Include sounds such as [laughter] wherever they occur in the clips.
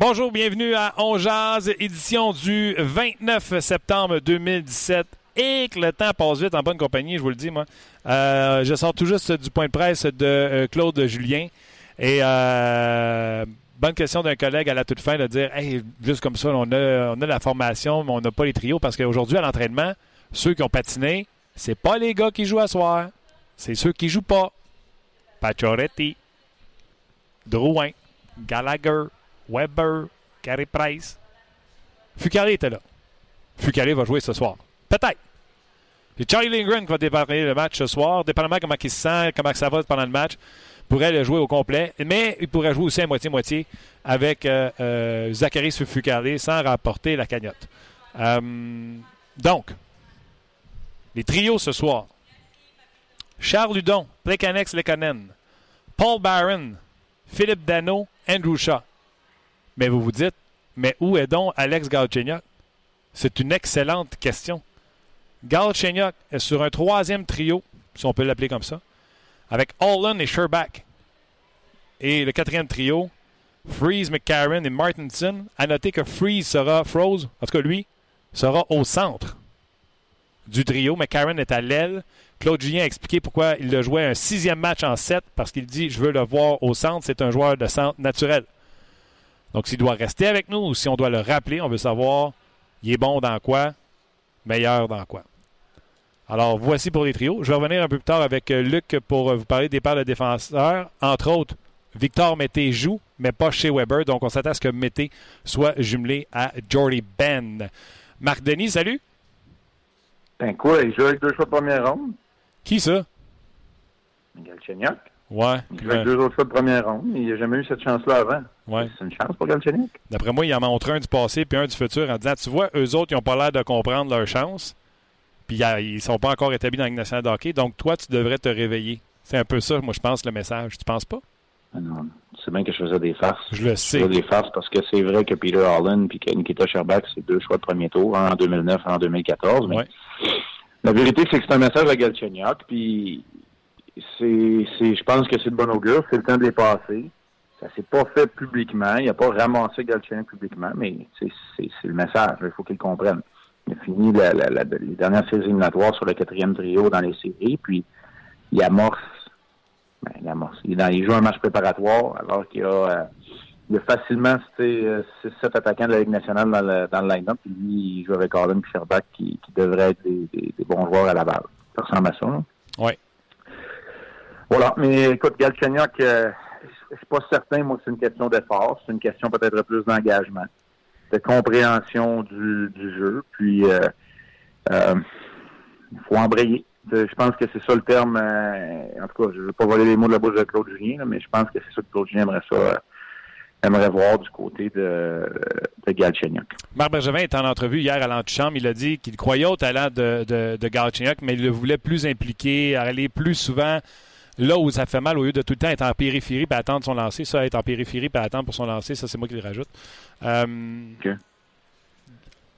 Bonjour, bienvenue à On Jazz, édition du 29 septembre 2017. Et que le temps passe vite en bonne compagnie, je vous le dis, moi. Euh, je sors tout juste du point de presse de euh, Claude Julien. Et euh, bonne question d'un collègue à la toute fin de dire juste comme ça, on a, on a la formation, mais on n'a pas les trios. Parce qu'aujourd'hui, à l'entraînement, ceux qui ont patiné, c'est pas les gars qui jouent à soir. C'est ceux qui jouent pas. Pacioretty, Drouin, Gallagher, Weber, Carey Price. Fucale était là. Fucale va jouer ce soir. Peut-être. C'est Charlie Lindgren qui va démarrer le match ce soir. Dépendamment comment il se sent, comment ça va pendant le match, pourrait le jouer au complet. Mais il pourrait jouer aussi à moitié-moitié avec euh, euh, Zachary Fucale sans rapporter la cagnotte. Euh, donc, les trios ce soir. Charles Ludon, Plekanex Lekonen, Paul Barron, Philippe Dano, Andrew Shaw. Mais vous vous dites, mais où est donc Alex Galchenyuk? C'est une excellente question. Galchenyuk est sur un troisième trio, si on peut l'appeler comme ça, avec Holland et Sherbach. Et le quatrième trio, Freeze, McCarron et Martinson. À noter que Freeze sera, Froze, en tout cas lui, sera au centre du trio. McCarron est à l'aile. Claude Julien a expliqué pourquoi il le jouait un sixième match en sept, parce qu'il dit Je veux le voir au centre. C'est un joueur de centre naturel. Donc, s'il doit rester avec nous ou si on doit le rappeler, on veut savoir il est bon dans quoi, meilleur dans quoi. Alors, voici pour les trios. Je vais revenir un peu plus tard avec euh, Luc pour euh, vous parler des paires de défenseurs. Entre autres, Victor Mété joue, mais pas chez Weber. Donc, on s'attend à ce que Mété soit jumelé à Jordy Ben. Marc Denis, salut. Ben quoi, il joue avec deux choix de première ronde. Qui ça? Galchenyuk. Ouais. Il joue avec deux autres choix de première ronde. Il n'a jamais eu cette chance-là avant. Ouais. C'est une chance pour Galchenyuk. D'après moi, il en montre un du passé puis un du futur en disant Tu vois, eux autres, ils n'ont pas l'air de comprendre leur chance. Puis ils ne sont pas encore établis dans la nationale de hockey. Donc, toi, tu devrais te réveiller. C'est un peu ça, moi, je pense, le message. Tu penses pas? Ah non. C'est bien que je faisais des farces. Je le sais. Je faisais des farces parce que c'est vrai que Peter Holland et Nikita Sherbach, c'est deux choix de premier tour, en 2009, un en 2014. Mais Ouais. la vérité, c'est que c'est un message à Galchenyuk. Puis c'est, c'est, je pense que c'est de bon augure. C'est le temps de les passer. Ça s'est pas fait publiquement. Il n'a pas ramassé Galchenyuk publiquement, mais c'est, le message. Il faut qu'il comprenne. Il a fini la, la, la- les dernières séries éliminatoires sur le quatrième trio dans les séries, puis il amorce. Ben, il amorce. Il, dans- il joue un match préparatoire alors qu'il a, euh, il a facilement cité 6-7 attaquants de la Ligue nationale dans le, dans le line-up, puis lui, il joue avec Harden et Sherbach qui, qui devraient être des, des- des bons joueurs à la balle. Ça ressemble à ça. Ouais. Voilà, mais écoute, Galchenyuk, euh, suis pas certain, moi, que c'est une question d'effort. C'est une question peut-être plus d'engagement, de compréhension du, du jeu. Puis, euh, euh, il faut embrayer. Euh, Je pense que c'est ça le terme. euh, en tout cas, je ne veux pas voler les mots de la bouche de Claude Julien, mais je pense que c'est ça que Claude Julien aimerait ça, euh, aimerait voir du côté de, de Galchenyuk. Marc Bergevin est en entrevue hier à l'antichambre. Il a dit qu'il croyait au talent de, de, de mais il le voulait plus impliqué, aller plus souvent là où ça fait mal au lieu de tout le temps être en périphérie et attendre son lancer. Ça, être en périphérie et attendre pour son lancer, ça, c'est moi qui le rajoute. Euh.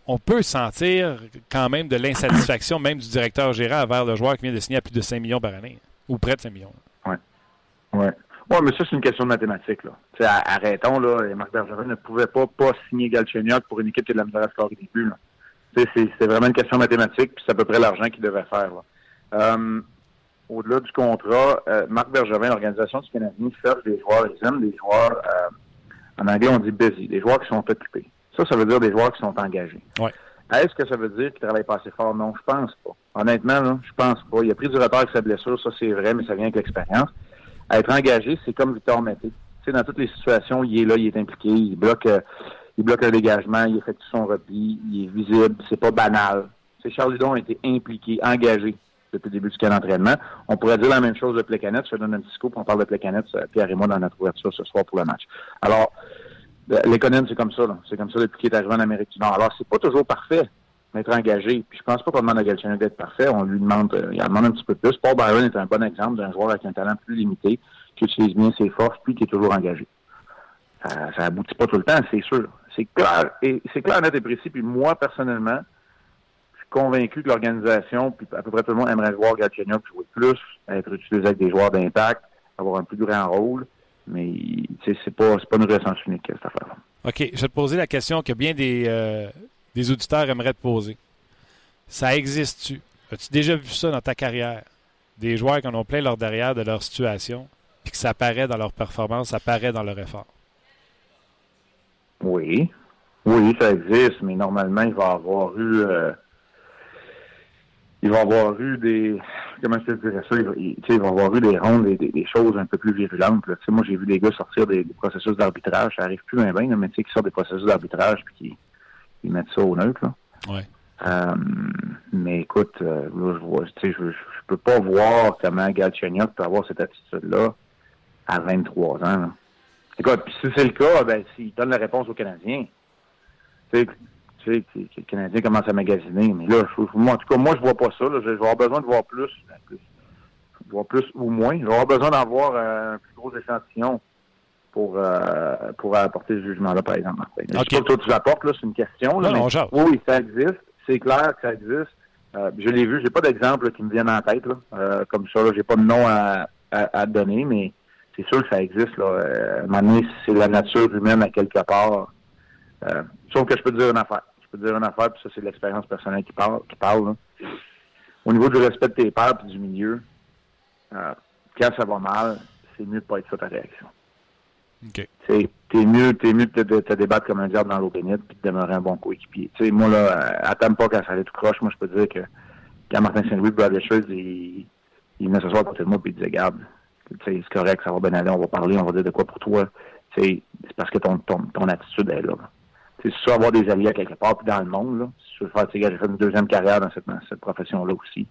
On peut sentir quand même de l'insatisfaction, même du directeur gérant, envers le joueur qui vient de signer à plus de 5 millions par année, ou près de 5 millions. Ouais. Ouais, mais ça, c'est une question de mathématiques. Là. Arrêtons, là. et Marc Bergevin ne pouvait pas, pas signer Galchenyuk pour une équipe qui a de la misère à scorer des buts. c'est vraiment une question mathématique, puis c'est à peu près l'argent qu'il devait faire. Là. Euh, au-delà du contrat, euh, Marc Bergevin, l'organisation du Canadien, cherche des joueurs, ils aiment des joueurs, euh, en anglais, on dit busy, des joueurs qui sont occupés. Ça, ça veut dire des joueurs qui sont engagés. Ouais. Est-ce que ça veut dire qu'il travaille pas assez fort? Non, je pense pas. Honnêtement, là, je pense pas. Il a pris du retard avec sa blessure, ça c'est vrai, mais ça vient avec l'expérience. À être engagé, c'est comme Victor Mété. Tu dans toutes les situations, il est là, il est impliqué, il bloque, euh, il bloque un dégagement, il effectue son repli, il est visible, c'est pas banal. Charles Hudon a été impliqué, engagé depuis le début du camp d'entraînement. On pourrait dire la même chose de Plecanet. Je donne un petit scoop, on parle de Plecanet, Pierre et moi, dans notre ouverture ce soir pour le match. Alors, les Conan, c'est comme ça. C'est comme ça depuis qu'il est arrivé en Amérique du Nord. Alors, c'est pas toujours parfait d'être engagé. Puis je pense pas qu'on demande à Galchenyuk d'être parfait. On lui demande, euh, il en demande un petit peu plus. Paul Byron est un bon exemple d'un joueur avec un talent plus limité, qui utilise bien ses forces, puis qui est toujours engagé. Ça, ça aboutit pas tout le temps, c'est sûr. C'est clair, et c'est clair, net et précis. Puis moi, personnellement, convaincu que l'organisation, puis à peu près tout le monde aimerait voir Galchenyuk jouer plus, être utilisé avec des joueurs d'impact, avoir un plus grand rôle. Mais c'est pas, pas une récence unique, cette affaire-là. OK. Je vais te poser la question que bien des, euh, des auditeurs aimeraient te poser. Ça existe-tu? As-tu déjà vu ça dans ta carrière? Des joueurs qui en ont plein leur derrière de leur situation, puis que ça apparaît dans leur performance, ça apparaît dans leur effort. Oui. Oui, ça existe, mais normalement, il va avoir eu euh, il va avoir eu des comment je te dirais ça, il, il va avoir eu des rondes, des, des, choses un peu plus virulentes. Là. Moi, j'ai vu des gars sortir des, processus d'arbitrage, ça arrive plus bien, bien, mais tu sais, qui sortent des processus d'arbitrage puis qui ils mettent ça au neutre. Là. Ouais. Euh, mais écoute, euh, là, je vois, tu sais, je, je, peux pas voir comment Galchenyuk peut avoir cette attitude-là à 23 ans. Là. Écoute, puis si c'est le cas, ben s'il donne la réponse aux Canadiens, tu sais, que, le Canadien commence à magasiner. Mais là, je, moi, en tout cas, moi, je vois pas ça. Là. Je, vais avoir besoin de voir plus, ben, plus, voir plus ou moins. Je vais avoir besoin d'avoir euh, un plus gros échantillon pour euh, pour apporter ce jugement-là, par exemple. Okay. Je sais pas que toi tu l'apportes, là, c'est une question. Là, non, mais, non, oui, ça existe. C'est clair que ça existe. Euh, je l'ai vu, j'ai pas d'exemple qui me viennent en tête là, euh, comme ça. Là, j'ai pas de nom à, à, à donner, mais c'est sûr que ça existe. Là. Euh, à un moment donné, c'est la nature humaine à quelque part. Euh, sauf que je peux te dire une affaire. Peux te dire une affaire, puis ça, c'est l'expérience personnelle qui parle. Qui parle là. Au niveau du respect de tes pairs et du milieu, euh, quand ça va mal, c'est mieux de pas être ça ta réaction. Okay. T'es mieux, t'es mieux de te, débattre comme un diable dans l'eau bénite puis de demeurer un bon coéquipier. Tu sais, moi là, attends pas quand ça allait tout croche, moi je peux te dire que quand Martin Saint-Louis, Brad Richards, il, il venait s'asseoir à côté de moi puis il disait Garde, c'est correct, ça va bien aller, on va parler, on va dire de quoi pour toi. C'est parce que ton, ton, ton attitude est là. C'est sûr avoir des alliés quelque part, puis dans le monde, là. Si tu veux faire, j'ai fait une deuxième carrière dans cette, profession-là aussi.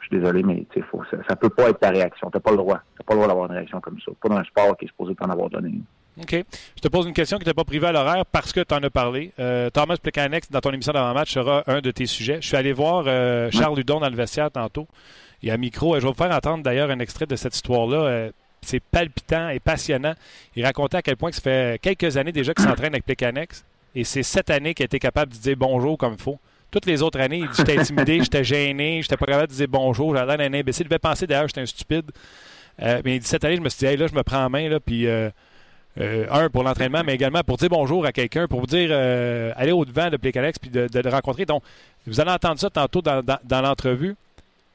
Je suis désolé, mais faut, ça, ça peut pas être ta réaction. T'as pas le droit. T'as pas le droit d'avoir une réaction comme ça. Pas dans un sport qui est supposé t'en avoir donné. OK. Je te pose une question qui n'était pas privée à l'horaire parce que tu en as parlé. Euh, Thomas Plecanex, dans ton émission d'avant-match, sera un de tes sujets. Je suis allé voir euh, Charles Ludon dans le vestiaire tantôt. Il y a un micro. Je vais vous faire entendre d'ailleurs un extrait de cette histoire-là. Euh, c'est palpitant et passionnant. Il racontait à quel point que ça fait quelques années déjà qu'il s'entraîne avec Plecanex. Et c'est cette année qu'il a été capable de dire bonjour comme il faut. Toutes les autres années, il dit j'étais intimidé, j'étais gêné, j'étais pas capable de dire bonjour, j'avais l'air d'un imbécile. Il devait penser d'ailleurs j'étais un stupide. Euh, mais il dit cette année, je me suis dit, hey, là, je me prends en main, là, puis euh, euh, un, pour l'entraînement, mais également pour dire bonjour à quelqu'un, pour dire, euh, aller au-devant de Plecanex, puis de, le rencontrer. Donc, vous allez entendre ça tantôt dans, l'entrevue.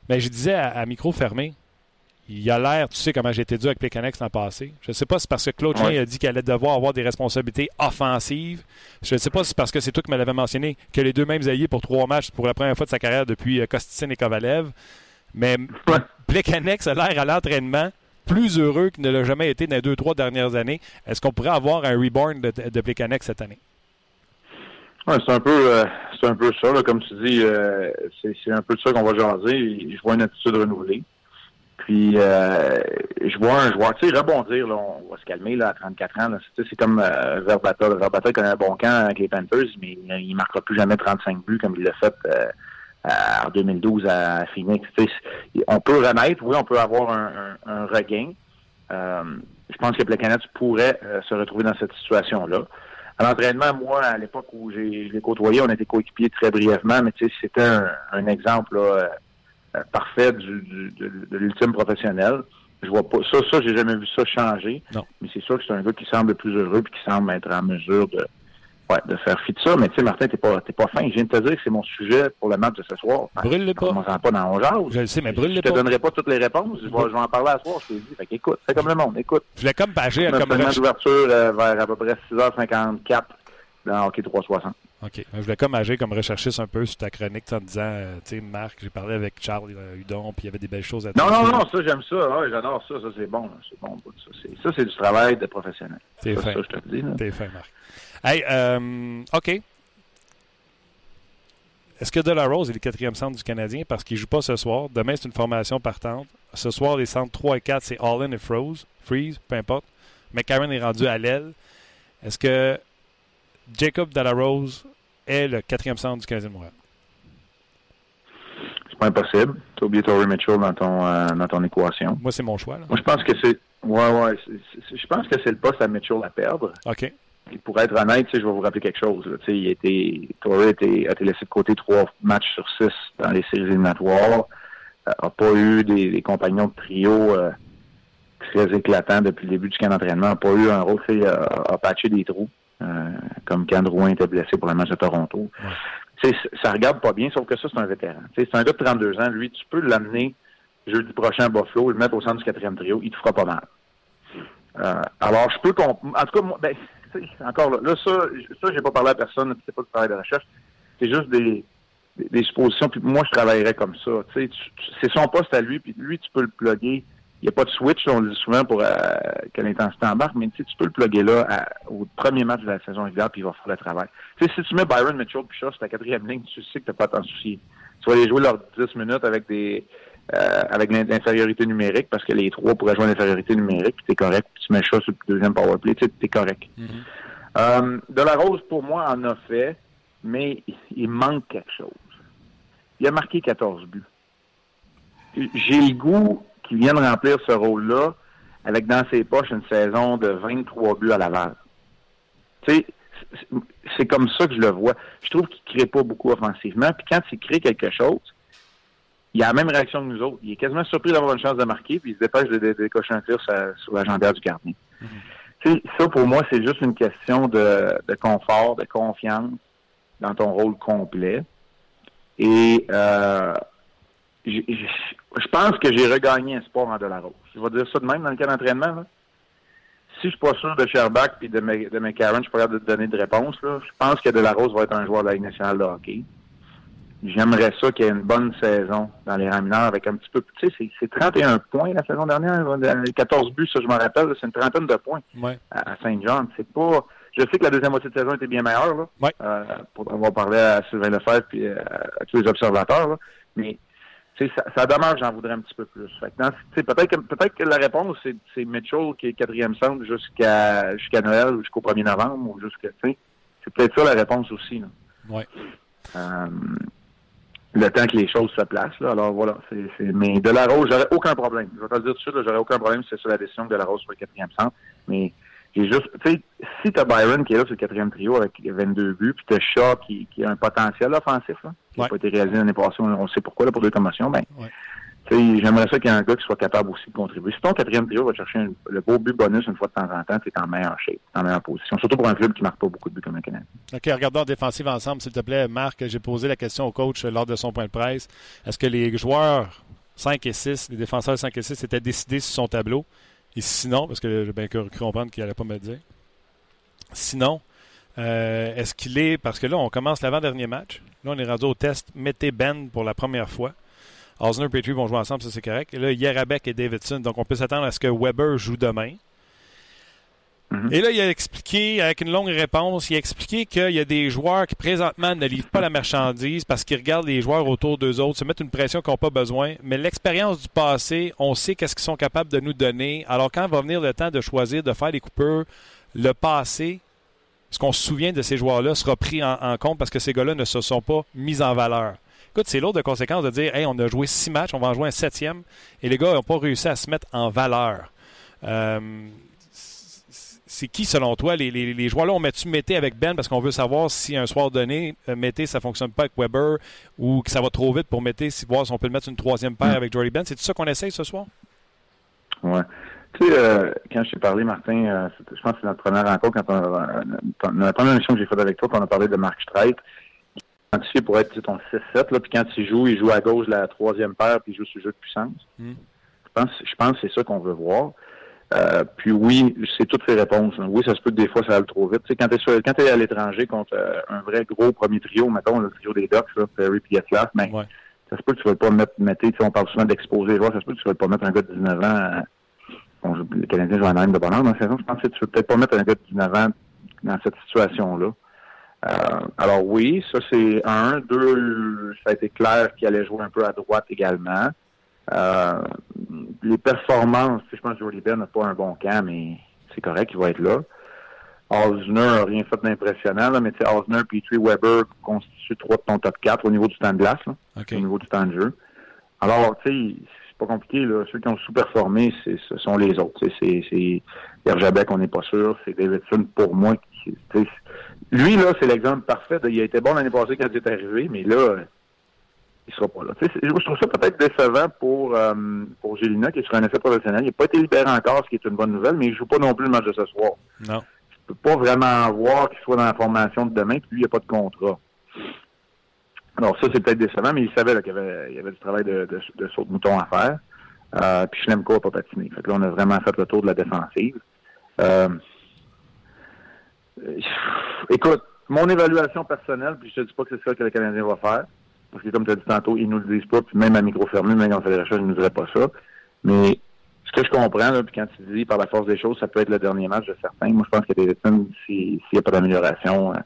Mais je disais à micro fermé, il a l'air, tu sais comment j'ai été dur avec Plecanex dans le passé. Je ne sais pas si c'est parce que Claude ouais. a dit qu'il allait devoir avoir des responsabilités offensives. Je ne sais pas si c'est parce que c'est toi qui me l'avais mentionné que les deux mêmes alliés pour trois matchs pour la première fois de sa carrière depuis Kosticin et Kovalev. Mais ouais. Plecanex a l'air à l'entraînement plus heureux qu'il ne l'a jamais été dans les deux, trois dernières années. Est-ce qu'on pourrait avoir un reborn de, de cette année? Ouais, c'est un peu euh, c'est un peu ça, là, comme tu dis, euh, c'est un peu de ça qu'on va jaser. Je vois une attitude renouvelée. Puis euh, je vois un joueur, tu sais, rebondir, là, on va se calmer là, à 34 ans. C'est comme euh, Verbata. Verbata connaît un bon camp avec les Panthers, mais il ne marquera plus jamais 35 buts comme il l'a fait euh, en 2012 à Phoenix. on peut renaître, oui, on peut avoir un, un, un regain. Euh, je pense que le Canadien pourrait se retrouver dans cette situation-là. À l'entraînement, moi, à l'époque où je l'ai côtoyé, on était coéquipiers très brièvement, mais c'était un, un exemple là, euh, parfait du, du, de, de l'ultime professionnel. Je vois pas ça, ça, j'ai jamais vu ça changer. Non. Mais c'est sûr que c'est un gars qui semble plus heureux et qui semble être en mesure de, ouais, de faire fi de ça. Mais tu sais, Martin, t'es pas, t'es pas fin. Je viens de te dire que c'est mon sujet pour le match de ce soir. Brûle-le pas. On pas dans genre. Je le sais, mais brûle-le pas. Je te donnerai pas toutes les réponses. Je vais, je vais en parler à soir, je te dis. Fait qu'écoute, c'est comme le monde. Écoute. Je l'ai comme pagé comme match d'ouverture euh, vers à peu près 6h54 dans Hockey 360. OK. Je voulais comme agir comme recherchiste un peu sur ta chronique en disant, euh, tu sais, Marc, j'ai parlé avec Charles euh, Hudon, puis il y avait des belles choses à dire. Non, non, non, ça, j'aime ça. Ouais, J'adore ça. Ça, c'est bon. C'est bon. Ça, c'est du travail de professionnel. T'es fin. Ça, je te le dis. T'es fin, Marc. Hey, euh, OK. est-ce que Delarose est le quatrième centre du Canadien? Parce qu'il ne joue pas ce soir? Demain, c'est une formation partante. Ce soir, les centres 3 et 4, c'est All-In et Froze. Freeze, peu importe. Karen est rendu à l'aile. Est-ce que Jacob Delarose est le quatrième centre du Canadien de Montréal? C'est pas impossible. Tu as oublié Tory Mitchell dans ton, euh, dans ton équation. Moi, c'est mon choix. Là. Moi, je pense que c'est. Ouais, ouais. Je pense que c'est le poste à Mitchell à perdre. OK. Et pour être honnête, je vais vous rappeler quelque chose. Là. Il a été, Torrey a été, a été laissé de côté trois matchs sur six dans les séries éliminatoires. Euh, a pas eu des, des compagnons de trio euh, très éclatants depuis le début du camp d'entraînement. A pas eu un rôle, a, a patché des trous, euh, comme quand Drouin était blessé pour le match de Toronto. Ouais. Ça regarde pas bien, sauf que ça, c'est un vétéran. C'est un gars de 32 ans. Lui, tu peux l'amener jeudi prochain à Buffalo, le mettre au centre du quatrième trio, il te fera pas mal. Euh, alors, je peux comprendre. En tout cas, moi, ben, encore là, là ça, ça j'ai pas parlé à personne, c'est pas du travail de recherche. C'est juste des, des, des, suppositions. Puis moi, je travaillerais comme ça. Tu sais, c'est son poste à lui, puis lui, tu peux le plugger. Il n'y a pas de switch, on le dit souvent pour euh, que l'intensité embarque, mais tu peux le plugger là à, au premier match de la saison régulière, puis il va faire le travail. Si tu mets Byron Mitchell puis sur ta quatrième ligne, tu sais que tu n'as pas à t'en soucier. Tu vas aller jouer leurs 10 minutes avec des euh, avec l'infériorité numérique, parce que les trois pourraient jouer l'infériorité numérique, puis t'es correct, puis tu mets Shaw sur le deuxième powerplay, tu t'es correct. Mm -hmm. euh, de la Rose, pour moi, en a fait, mais il manque quelque chose. Il a marqué 14 buts. J'ai le goût qu'il vienne remplir ce rôle-là avec dans ses poches une saison de 23 buts à Laval. Tu sais, c'est comme ça que je le vois. Je trouve qu'il ne crée pas beaucoup offensivement. Puis quand il crée quelque chose, il a la même réaction que nous autres. Il est quasiment surpris d'avoir une chance de marquer, puis il se dépêche de, de, de décocher un tir sur, sur la jambière du gardien. Mm -hmm. Ça, pour moi, c'est juste une question de, de, confort, de confiance dans ton rôle complet. Et euh, je pense que j'ai regagné un sport en Delarose. Je vais dire ça de même dans le cas d'entraînement. Là. Si je suis pas sûr de Sherbach et de, de McCarron, je de te donner de réponse. Là. Je pense que Delarose va être un joueur de la Ligue nationale de hockey. J'aimerais ça qu'il y ait une bonne saison dans les rangs mineurs avec un petit peu Tu sais, c'est 31 points la saison dernière. 14 buts, ça je me rappelle. C'est une trentaine de points ouais. à Saint-Jean. C'est pas... Je sais que la deuxième moitié de saison était bien meilleure, là, ouais. euh, pour avoir parlé à Sylvain Lefebvre et euh, à tous les observateurs. Là. Mais ça, ça demeure, j'en voudrais un petit peu plus. Peut-être que, peut que la réponse, c'est Mitchell qui est quatrième centre jusqu'à jusqu'à Noël ou jusqu'au 1er novembre ou jusqu'à. C'est peut-être ça la réponse aussi. Là. Ouais. Euh, le temps que les choses se placent. Là. Alors voilà. c'est c'est mais de la Rose, j'aurais aucun problème. Je vais te le dire tout de suite, j'aurais aucun problème si c'est sur la décision que de la Rose soit le quatrième centre. Mais j'ai juste, tu sais, si t'as Byron qui est là sur le quatrième trio avec 22 buts, puis t'as Shaw qui, qui a un potentiel offensif, là, qui n'a ouais. pas été réalisé l'année passée, on sait pourquoi, là, pour deux commotions, ben, ouais. j'aimerais ça qu'il y ait un gars qui soit capable aussi de contribuer. Si ton quatrième trio va chercher un, le beau but bonus une fois de temps en temps, t'es en meilleure shape, en meilleure position. Surtout pour un club qui marque pas beaucoup de buts comme un Canadien. OK, regardons en défensive ensemble, s'il te plaît. Marc, j'ai posé la question au coach lors de son point de presse. Est-ce que les joueurs 5 et 6, les défenseurs 5 et 6 étaient décidés sur son tableau? Et sinon, parce que j'ai bien cru comprendre qu'il n'allait pas me le dire. Sinon, euh, est-ce qu'il est. Parce que là, on commence l'avant-dernier match. Là, on est rendu au test. Mettez Ben pour la première fois. Osner et Petrie vont jouer ensemble, ça c'est correct. Et là, Yarabek et Davidson. Donc, on peut s'attendre à ce que Weber joue demain. -hmm. Et là, il a expliqué, avec une longue réponse, il a expliqué qu'il y a des joueurs qui présentement ne livrent pas la marchandise parce qu'ils regardent les joueurs autour d'eux autres, se mettent une pression qu'ils n'ont pas besoin. Mais l'expérience du passé, on sait qu'est-ce qu'ils sont capables de nous donner. Alors, quand va venir le temps de choisir de faire des coupeurs, le passé, ce qu'on se souvient de ces joueurs-là sera pris en, en, compte parce que ces gars-là ne se sont pas mis en valeur. Écoute, c'est lourd de conséquences de dire Hey, on a joué six matchs, on va en jouer un septième, et les gars n'ont pas réussi à se mettre en valeur. Euh, c'est qui, selon toi, les, les, les joueurs-là, on met-tu Mété avec Ben parce qu'on veut savoir si un soir donné, Mété, ça ne fonctionne pas avec Weber ou que ça va trop vite pour Mété, si, voir si on peut le mettre une troisième paire avec Jordy Ben? C'est ça qu'on essaye ce soir? Ouais. Tu sais, euh, quand je t'ai parlé, Martin, euh, je pense que c'est notre première rencontre, quand on, euh, la première émission que j'ai faite avec toi, on a parlé de Marc Streit, identifié pour être ton 6-7, là, puis quand il joue, il joue à gauche la troisième paire, puis il joue sur le jeu de puissance. Mm. Je pense, je pense que c'est ça qu'on veut voir. Euh, puis oui, c'est toutes ces réponses. Oui, ça se peut que des fois ça aille trop vite. Tu sais, quand tu es, à l'étranger contre euh, un vrai gros premier trio, mettons le trio des Ducks, là, Perry et Getzlaff, ben, ouais. ça se peut que tu ne vas pas mettre, mettre on parle souvent d'exposer les joueurs, ça se peut que tu ne vas pas mettre un gars de 19 ans à, Bon, le Canadien joue en même de bonheur dans la saison. Je pense que tu ne veux peut-être pas mettre un gars de 19 ans dans cette situation-là. Euh, alors oui, ça c'est un. Deux, ça a été clair qu'il allait jouer un peu à droite également. Euh, les performances, je pense que Jordy Ben n'a pas un bon camp, mais c'est correct, il va être là. Osner n'a rien fait d'impressionnant, mais Osner, Petrie, Weber constituent trois de ton top 4 au niveau du temps de glace, au niveau du temps de jeu. Alors, tu sais, c'est pas compliqué, là. Ceux qui ont sous-performé, ce sont les autres. C'est Herjabek, on n'est pas sûr. C'est Davidson, pour moi. Qui, lui, là, c'est l'exemple parfait. il a été bon l'année passée quand il est arrivé, mais là, il sera pas là. je trouve ça peut-être décevant pour, euh, pour Gélina, qui est sur un essai professionnel. Il n'a pas été libéré encore, ce qui est une bonne nouvelle, mais il joue pas non plus le match de ce soir. Non. Tu peux pas vraiment voir qu'il soit dans la formation de demain, puis lui, il n'y a pas de contrat. Alors ça, c'est peut-être décevant, mais il savait qu'il y, avait, y avait du travail de, de, saut de mouton à faire. Euh, puis Schlemko n'a pas patiné. Fait que là, on a vraiment fait le tour de la défensive. Euh, écoute, mon évaluation personnelle, puis je te dis pas que c'est ça que le Canadien va faire, parce que comme tu as dit tantôt, ils nous le disent pas, puis même à micro fermé, même quand on fait des recherches, ils nous diraient pas ça. Mais ce que je comprends, là, puis quand tu dis par la force des choses, ça peut être le dernier match de certains. Moi, je pense que Davidson, s'il n'y a pas d'amélioration, euh,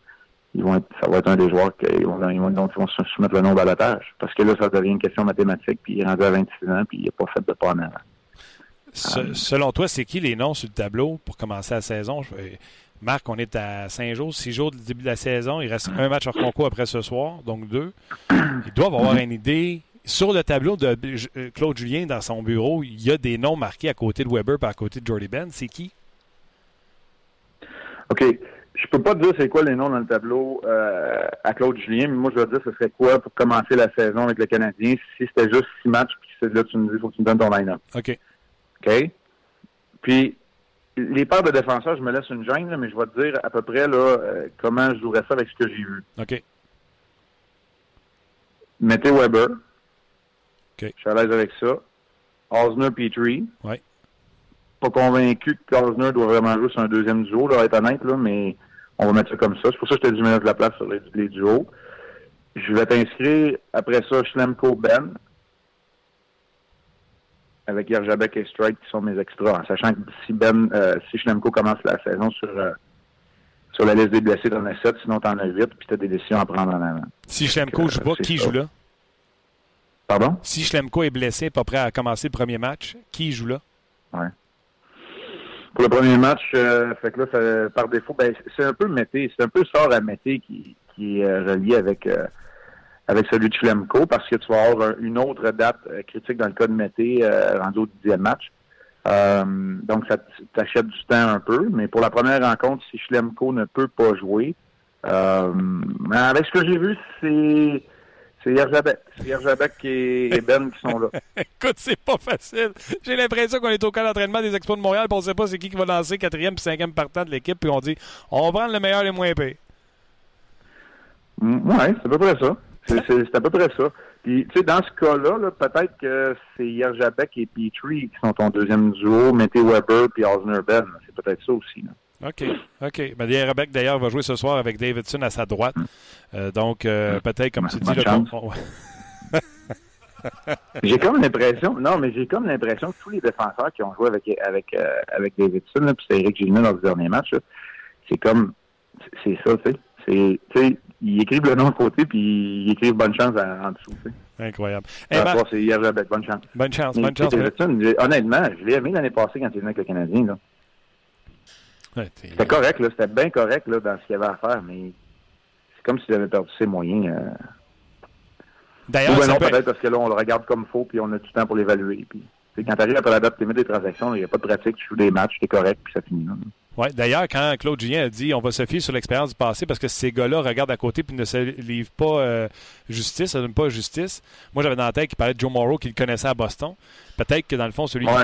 ils vont ça va être un des joueurs qui vont, ils vont, ils vont soumettre le nom la tâche. Parce que là, ça devient une question mathématique, puis il est rendu à 26 ans, puis il n'a pas fait de pas en avant. selon toi, c'est qui les noms sur le tableau pour commencer la saison? Marc, on est à 5 jours, 6 jours du début de la saison. Il reste un match hors concours après ce soir, donc deux. Ils doivent avoir une idée. Sur le tableau de euh, Claude Julien dans son bureau, il y a des noms marqués à côté de Weber et à côté de Jordy Ben. C'est qui? OK. Je peux pas te dire c'est quoi les noms dans le tableau euh, à Claude Julien, mais moi je vais te dire ce serait quoi pour commencer la saison avec le Canadien si c'était juste six matchs puis là tu me dis faut que tu me donnes ton line-up. OK. OK? Puis les paires de défenseurs, je me laisse une gêne, mais je vais te dire à peu près là, euh, comment je jouerais ça avec ce que j'ai vu. OK. Mettez Weber. OK. Je suis à l'aise avec ça. Osner Petrie. Oui. Pas convaincu que Osner doit vraiment jouer sur un deuxième duo, là, être honnête, là, mais on va mettre ça comme ça. C'est pour ça que je t'ai dit mettre la place sur les, les duos. Je vais t'inscrire après ça Schlemko Ben avec Yerjabek et Strike qui sont mes extras, en sachant que si Ben, euh, si Schlemko commence la saison sur euh, sur la liste des blessés, t'en as 7, sinon t'en as 8, puis t'as des décisions à prendre en avant. Si Schlemko joue pas, qui joue là? Pardon? Si Schlemko est blessé, pas prêt à commencer le premier match, qui joue là? Ouais. Pour le premier match, euh, fait que là, par défaut, ben, c'est un peu Mété, c'est un peu sort à Mété qui, qui est relié avec avec celui de Schlemko parce que tu vas avoir une autre date euh, critique dans le cas de Mété euh, rendu au dixième match. Euh, donc, ça t'achète du temps un peu. Mais pour la première rencontre, si Schlemko ne peut pas jouer, avec ce que j'ai vu, c'est c'est Yerzabek. et, Ben qui sont là. [laughs] Écoute, c'est pas facile. J'ai l'impression qu'on est au cas d'entraînement des Expos de Montréal, puis on sait pas c'est qui qui va lancer quatrième puis cinquième partant de l'équipe, puis on dit on va prendre le meilleur et le moins épais. Mm, ouais, c'est à peu près ça. C'est à peu près ça. Puis, tu sais, dans ce cas-là, peut-être que c'est Yerjabek et Petrie qui sont ton deuxième duo, Mété Weber puis Osner Ben. C'est peut-être ça aussi. Là. OK. OK. Ben, Yerjabek, d'ailleurs, va jouer ce soir avec Davidson à sa droite. Euh, donc, euh, peut-être, comme tu dis, le [laughs] j'ai comme l'impression, non, mais j'ai comme l'impression que tous les défenseurs qui ont joué avec avec euh, avec Davidson, puis c'est Eric Gilman dans le dernier match, c'est comme, c'est ça, tu sais. C'est, tu sais, ils écrivent le nom de côté, puis ils écrivent bonne chance en, dessous. Incroyable. Hey, ah, c'est hier, bonne chance. Bonne chance, bonne chance. honnêtement, je l'ai aimé l'année passée quand il venait avec le Canadien. Là. Ouais, c'était correct, là, c'était bien correct là, dans ce qu'il y avait à faire, mais c'est comme s'il avait perdu ses moyens. Euh... D'ailleurs, ben non, peut-être parce que là, on le regarde comme faux, puis on a du temps pour l'évaluer. Puis, quand tu arrives après la date, tu des transactions, il n'y a pas de pratique, tu joues des matchs, c'est correct, puis ça finit. Là. Oui, d'ailleurs, quand Claude Julien a dit on va se fier sur l'expérience du passé parce que ces gars-là regardent à côté et ne se livrent pas euh, justice, ne donnent pas justice. Moi, j'avais dans la tête qu'il parlait de Joe Morrow, qu'il connaissait à Boston. Peut-être que dans le fond, celui qui pense.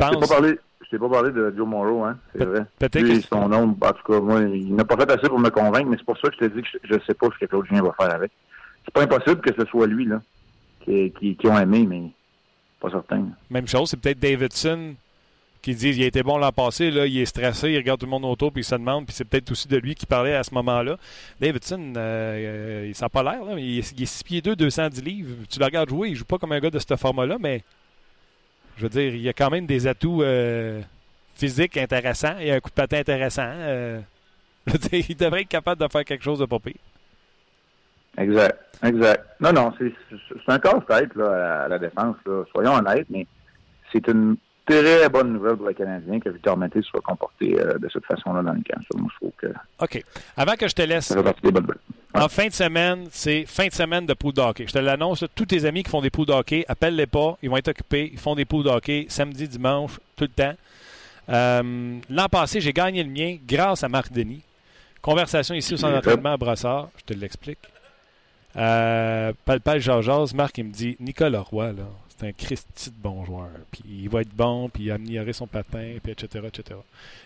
Je t'ai pas parlé de Joe Morrow, hein, c'est vrai. Peut-être que son nom, en tout cas, moi, il n'a pas fait assez pour me convaincre, mais c'est pour ça que je te dis que je ne sais pas ce que Claude Julien va faire avec. C'est pas impossible que ce soit lui, là, qui, qui, qui ont aimé, mais pas certain. Même chose, c'est peut-être Davidson qui disent il a été bon l'an passé, là, il est stressé, il regarde tout le monde autour, puis il se demande, puis c'est peut-être aussi de lui qui parlait à ce moment-là. Davidson, euh, il n'a pas l'air, il, est 6 pieds 2, 210 livres. Tu le regardes jouer, il joue pas comme un gars de ce format-là, mais je veux dire, il a quand même des atouts euh, physiques intéressants, il a un coup de patin intéressant. Euh, [laughs] il devrait être capable de faire quelque chose de pas pire. Exact, exact. Non, non, c'est un casse-tête à la défense, là. soyons honnêtes, mais c'est une très bonne nouvelle pour les Canadiens que Victor Mété soit comporté euh, de cette façon-là dans le camp. moi, je trouve que. OK. Avant que je te laisse. En fin de semaine, c'est fin de semaine de pool d'hockey. Je te l'annonce, tous tes amis qui font des poules d'hockey, appelle-les pas, ils vont être occupés, ils font des poules d'hockey samedi, dimanche, tout le temps. Euh, l'an passé, j'ai gagné le mien grâce à Marc Denis. Conversation ici au centre d'entraînement à Brassard, je te l'explique. Euh, Palpal Georges, Marc, il me dit Nicolas Roy, là, c'est un Christy de bon joueur. Puis il va être bon, puis il a amélioré son patin, puis etc., etc.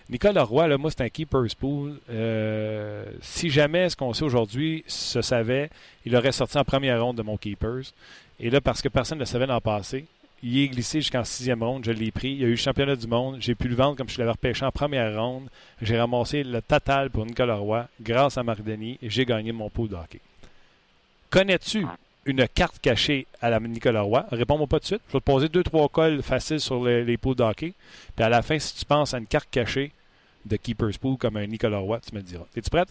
Nicolas Roy, là, moi, c'est un keeper's pool. Euh, si jamais ce qu'on sait aujourd'hui se savait, il aurait sorti en première ronde de mon keepers. Et là, parce que personne ne le savait l'an passé, il est glissé jusqu'en sixième ronde. Je l'ai pris. Il y a eu le championnat du monde. J'ai pu le vendre comme je l'avais repêché en première ronde. J'ai ramassé le total pour Nicolas Roy grâce à Marc Denis et j'ai gagné mon pool de hockey. Connais-tu une carte cachée à la Nicolas Roy? Réponds-moi pas tout de suite. Je vais te poser deux, trois cols faciles sur les, les pots de hockey. Puis à la fin, si tu penses à une carte cachée de Keeper's Pool comme un Nicolas Roy, tu me diras. Es-tu prête?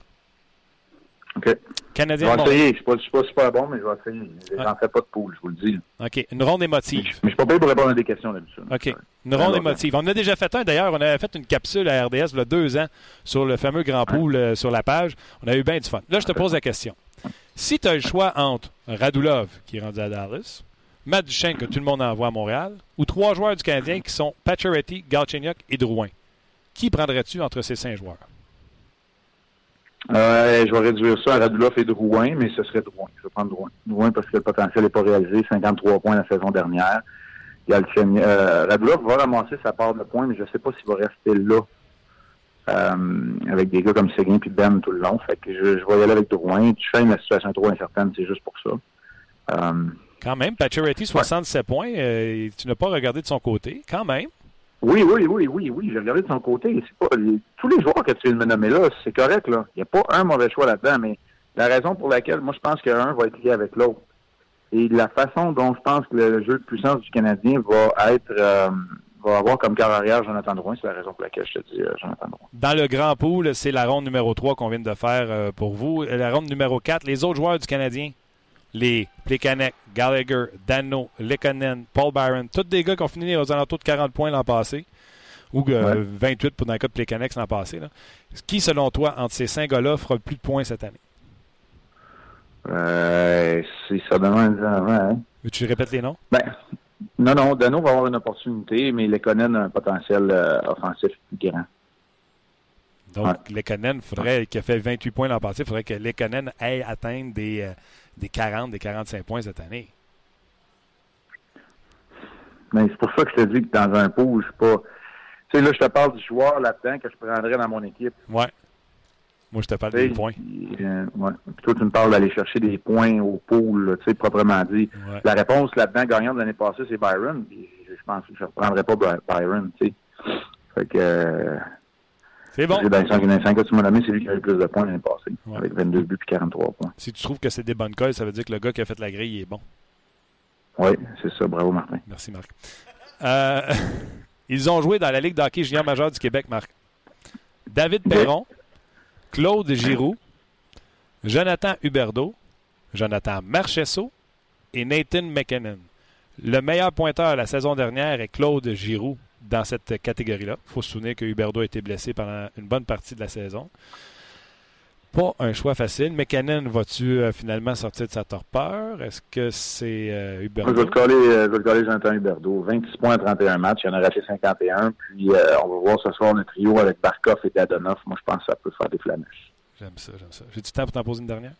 OK. Canadien je vais essayer. Je ne suis, pas super bon, mais je vais essayer. J'en n'en fais pas de pool, je vous le dis. OK. Une ronde émotive. Mais je ne suis pas payé pour répondre à des questions là-dessus. OK. Une ronde émotive. On en a déjà fait un, d'ailleurs. On avait fait une capsule à RDS il y a deux ans sur le fameux grand pool euh, sur la page. On a eu bien du fun. Là, je te pose la question. Si tu as le choix entre Radulov, qui est rendu à Dallas, Matt Duchesne, que tout le monde envoie à Montréal, ou trois joueurs du Canadien qui sont Pacioretty, Galchenyuk et Drouin, qui prendrais-tu entre ces cinq joueurs? Euh, je vais réduire ça à Radulov et Drouin, mais ce serait Drouin. Je vais prendre Drouin. Drouin parce que le potentiel n'est pas réalisé. 53 points la saison dernière. Euh, Radulov va ramasser sa part de points, mais je ne sais pas s'il va rester là euh, avec des gars comme Seguin puis Ben tout le long. Fait que je, je vais y aller avec Drouin. Tu fais une situation trop incertaine, c'est juste pour ça. Euh, Quand même, Pacioretty, 67 points. Euh, tu n'as pas regardé de son côté. Quand même. Oui, oui, oui, oui, oui. J'ai regardé de son côté. Pas, tous les joueurs que tu viens de me nommer là, c'est correct. là. Il n'y a pas un mauvais choix là-dedans, mais la raison pour laquelle moi je pense qu'un va être lié avec l'autre. Et la façon dont je pense que le jeu de puissance du Canadien va être va avoir comme carrière Jonathan Drouin. C'est la raison pour laquelle je te dis euh, Jonathan Drouin. Dans le grand pool, c'est la ronde numéro 3 qu'on vient de faire euh, pour vous. La ronde numéro 4, les autres joueurs du Canadien, les Plekanec, Gallagher, Dano, Lekonen, Paul Byron, tous des gars qui ont fini aux alentours de 40 points l'an passé, ou 28 euh, pour dans le cas de Plekanec l'an passé. Qui, selon toi, entre ces cinq gars-là, fera le plus de points cette année? Euh, ça demande avant. Hein? Tu répètes les noms? Ben, non, non, Dano va avoir une opportunité, mais Lekonen a un potentiel euh, offensif plus grand. Donc, ouais. Lekonen, faudrait, qui a fait 28 points l'an passé, il faudrait que Lekonen aille atteindre des, euh, des 40, des 45 points cette année. Mais c'est pour ça que je te dis que dans un je suis pas. Tu sais, là, je te parle du joueur là-dedans que je prendrais dans mon équipe. Ouais. Moi, je te parle des points. Euh, ouais. Puis toi, tu me parles d'aller chercher des points au pool, tu sais, proprement dit. La réponse là-dedans, gagnante de l'année passée, c'est Byron. Puis je pense que je ne reprendrais pas Byron, tu sais. Fait que... C'est bon. Dans les 5 que tu m'as nommé, c'est lui qui a eu le plus de points l'année passée, avec 22 buts et 43 points. Si tu trouves que c'est des bonnes coils, ça veut dire que le gars qui a fait la grille est bon. Oui, c'est ça. Bravo, Martin. Merci, Marc. Euh, [laughs] ils ont joué dans la Ligue d'hockey junior majeur du Québec, Marc. David Perron, Claude Giroux, Jonathan Huberdeau, Jonathan Marchesso et Nathan McKinnon. Le meilleur pointeur la saison dernière est Claude Giroux dans cette catégorie-là. Il faut se souvenir que Huberdeau a été blessé pendant une bonne partie de la saison. Pas un choix facile. McKinnon, vas-tu euh, finalement sortir de sa torpeur? Est-ce que c'est euh? Je vais, te coller, euh, je vais te coller Jonathan Huberdeau. 26 points en 31 matchs. Il en a raté 51. Puis euh, on va voir ce soir le trio avec Barkov et Dadonov. Moi, je pense que ça peut faire des flamèches. J'aime ça, j'aime ça. J'ai du temps pour t'en poser une dernière?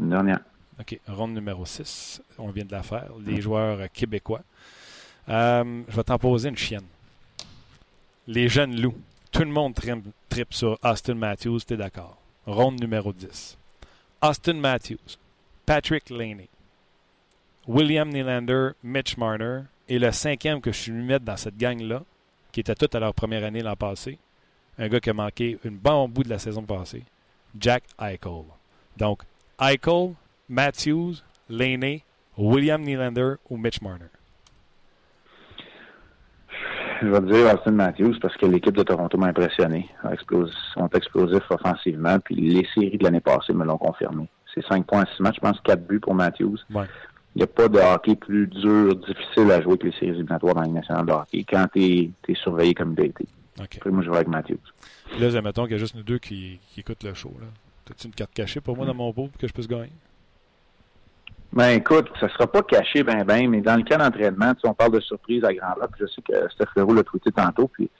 Une dernière. OK. Ronde numéro 6. On vient de la faire. Les joueurs québécois. Je vais t'en poser une chienne. Les jeunes loups. Tout le monde tripe sur Austin Matthews, t'es d'accord. Ronde numéro 10. Austin Matthews, Patrick Laney, William Nylander, Mitch Marner, et le cinquième que je suis mettre dans cette gang-là, qui était tout à leur première année l'an passé, un gars qui a manqué une bon bout de la saison passée, Jack Eichel. Donc, Eichel, Matthews, Laney, William Nylander ou Mitch Marner je vais dire Austin Matthews parce que l'équipe de Toronto m'a impressionné. Ils sont explosifs offensivement, puis les séries de l'année passée me l'ont confirmé. c'est 5 points à 6 matchs, je pense 4 buts pour Matthews. Ouais. Il n'y a pas de hockey plus dur, difficile à jouer que les séries éliminatoires dans la Ligue nationale de hockey quand tu es, surveillé comme il a été. Après, moi, je vais avec Matthews. Là, mettons qu'il y a juste nous deux qui, qui écoutent le show. Là. As-tu une carte cachée pour moi dans mon pot pour que je puisse gagner? Ben écoute, ça sera pas caché ben ben, mais dans le cas d'entraînement, tu sais, on parle de surprise à grand puis je sais que Steph Leroux l'a tweeté tantôt, puis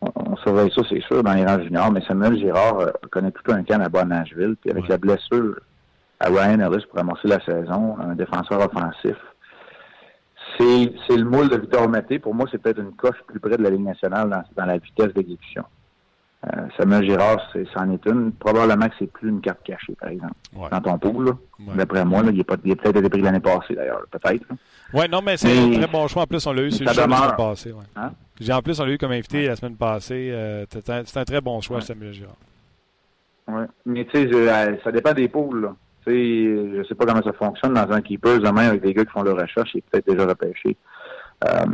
on, on surveille ça, c'est sûr, dans les rangs juniors, mais Samuel Girard euh, connaît plutôt un camp à Nashville, puis avec Ouais. la blessure à Ryan Ellis pour amorcer la saison, un défenseur offensif. C'est c'est le moule de Victor Mété. Pour moi, c'est peut-être une coche plus près de la Ligue nationale dans, dans la vitesse d'exécution. Euh, Samuel Girard, c'est- c'en est une. Probablement que c'est plus une carte cachée, par exemple. Ouais. Dans ton pool. Ouais. D'après moi, là, il, est pas, il a peut-être été pris l'année passée, d'ailleurs, peut-être. Ouais, non, mais c'est un très bon choix. En plus, on l'a eu show la semaine passée. Ouais. Hein? En plus, on l'a eu comme invité la semaine passée. Euh, c'est un, c'est un très bon choix. Samuel Girard. Ouais. Mais tu sais, je- euh, ça dépend des poules. Là. Tu sais, je sais pas comment ça fonctionne dans un keeper demain avec des gars qui font leur recherche et peut-être déjà repêché. Euh,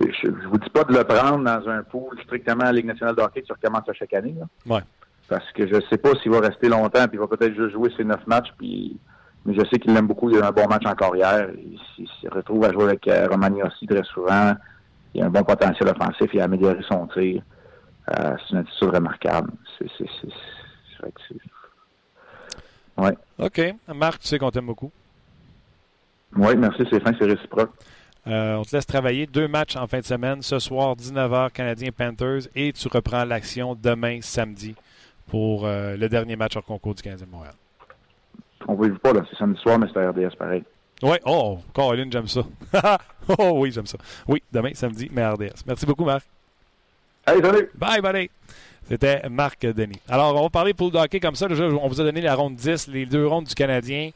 je, vous dis pas de le prendre dans un pool strictement à la Ligue nationale de hockey que tu recommences à chaque année. Là. Ouais. Parce que je sais pas s'il va rester longtemps, puis il va peut-être juste jouer ses neuf matchs, puis mais je sais qu'il l'aime beaucoup. Il a eu un bon match encore hier. Il, il se retrouve à jouer avec euh, Romagnosi très souvent. Il a un bon potentiel offensif. Il a amélioré son tir. Euh, c'est une attitude remarquable. C'est, c'est, c'est, c'est vrai que c'est- Ouais. OK. Marc, tu sais qu'on t'aime beaucoup. Oui, merci, c'est fin, c'est réciproque. Euh, on te laisse travailler deux matchs en fin de semaine. Ce soir, 19h, Canadien Panthers. Et tu reprends l'action demain, samedi, pour euh, le dernier match hors concours du Canadien de Montréal. On ne vous pas, là. C'est samedi soir, mais c'est à RDS pareil. Oui. Oh, Caroline, j'aime ça. [laughs] oh oui, j'aime ça. Oui, demain, samedi, mais RDS. Merci beaucoup, Marc. Hey, salut! Bye, buddy. C'était Marc Denis. Alors, on va parler pour le hockey comme ça. Déjà, on vous a donné la ronde 10, les deux rondes du Canadien.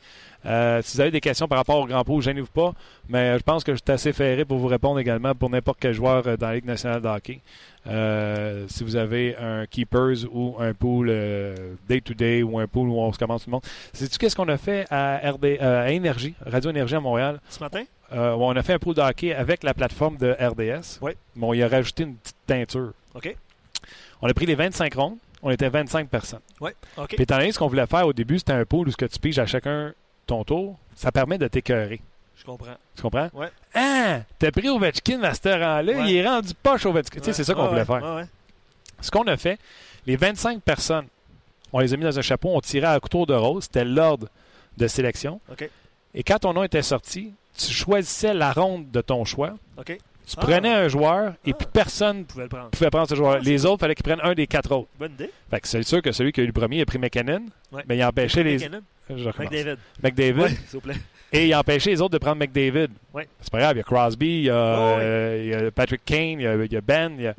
Euh, si vous avez des questions par rapport au Grand Pot, gênez-vous pas. Mais je pense que je suis assez ferré pour vous répondre également pour n'importe quel joueur euh, dans la Ligue nationale de hockey. Euh, si vous avez un Keepers ou un pool euh, day-to-day ou un pool où on se commence tout le monde. Sais-tu qu'est-ce qu'on a fait à, RD, euh, à Énergie, Radio Énergie à Montréal? Ce matin? On a fait un pool de hockey avec la plateforme de RDS. Oui. Bon, il a rajouté une petite teinture. OK. On a pris les 25 rondes. On était 25 personnes. Oui. OK. Puis étant donné ce qu'on voulait faire au début, c'était un pool où ce que tu piges à chacun ton tour. Ça permet de t'écœurer. Je comprends. Tu comprends? Ouais. Ah! T'as pris Ovechkin à ce rang-là. Ouais. Il est rendu poche Ovechkin. Tu sais, c'est ça qu'on voulait faire. Ce qu'on a fait, les 25 personnes, on les a mis dans un chapeau, on tirait à couteau de rose. C'était l'ordre de sélection. OK. Et quand ton nom était sorti, tu choisissais la ronde de ton choix. OK. Tu Ah. prenais un joueur et Ah. puis personne Vous pouvez le prendre. pouvait prendre ce joueur. Ah, les autres, fallait qu'ils prennent un des quatre autres. Bonne idée. Fait que c'est sûr que celui qui a eu le premier a pris McKinnon, Ouais. mais il empêchait les. McKinnon. Je recommence. McDavid. McDavid? Oui, s'il vous plaît. Et il empêchait les autres de prendre McDavid. Ouais. C'est pas grave, il y a Crosby, il y a, euh, il y a Patrick Kane, il y a, il y a Ben. il y a-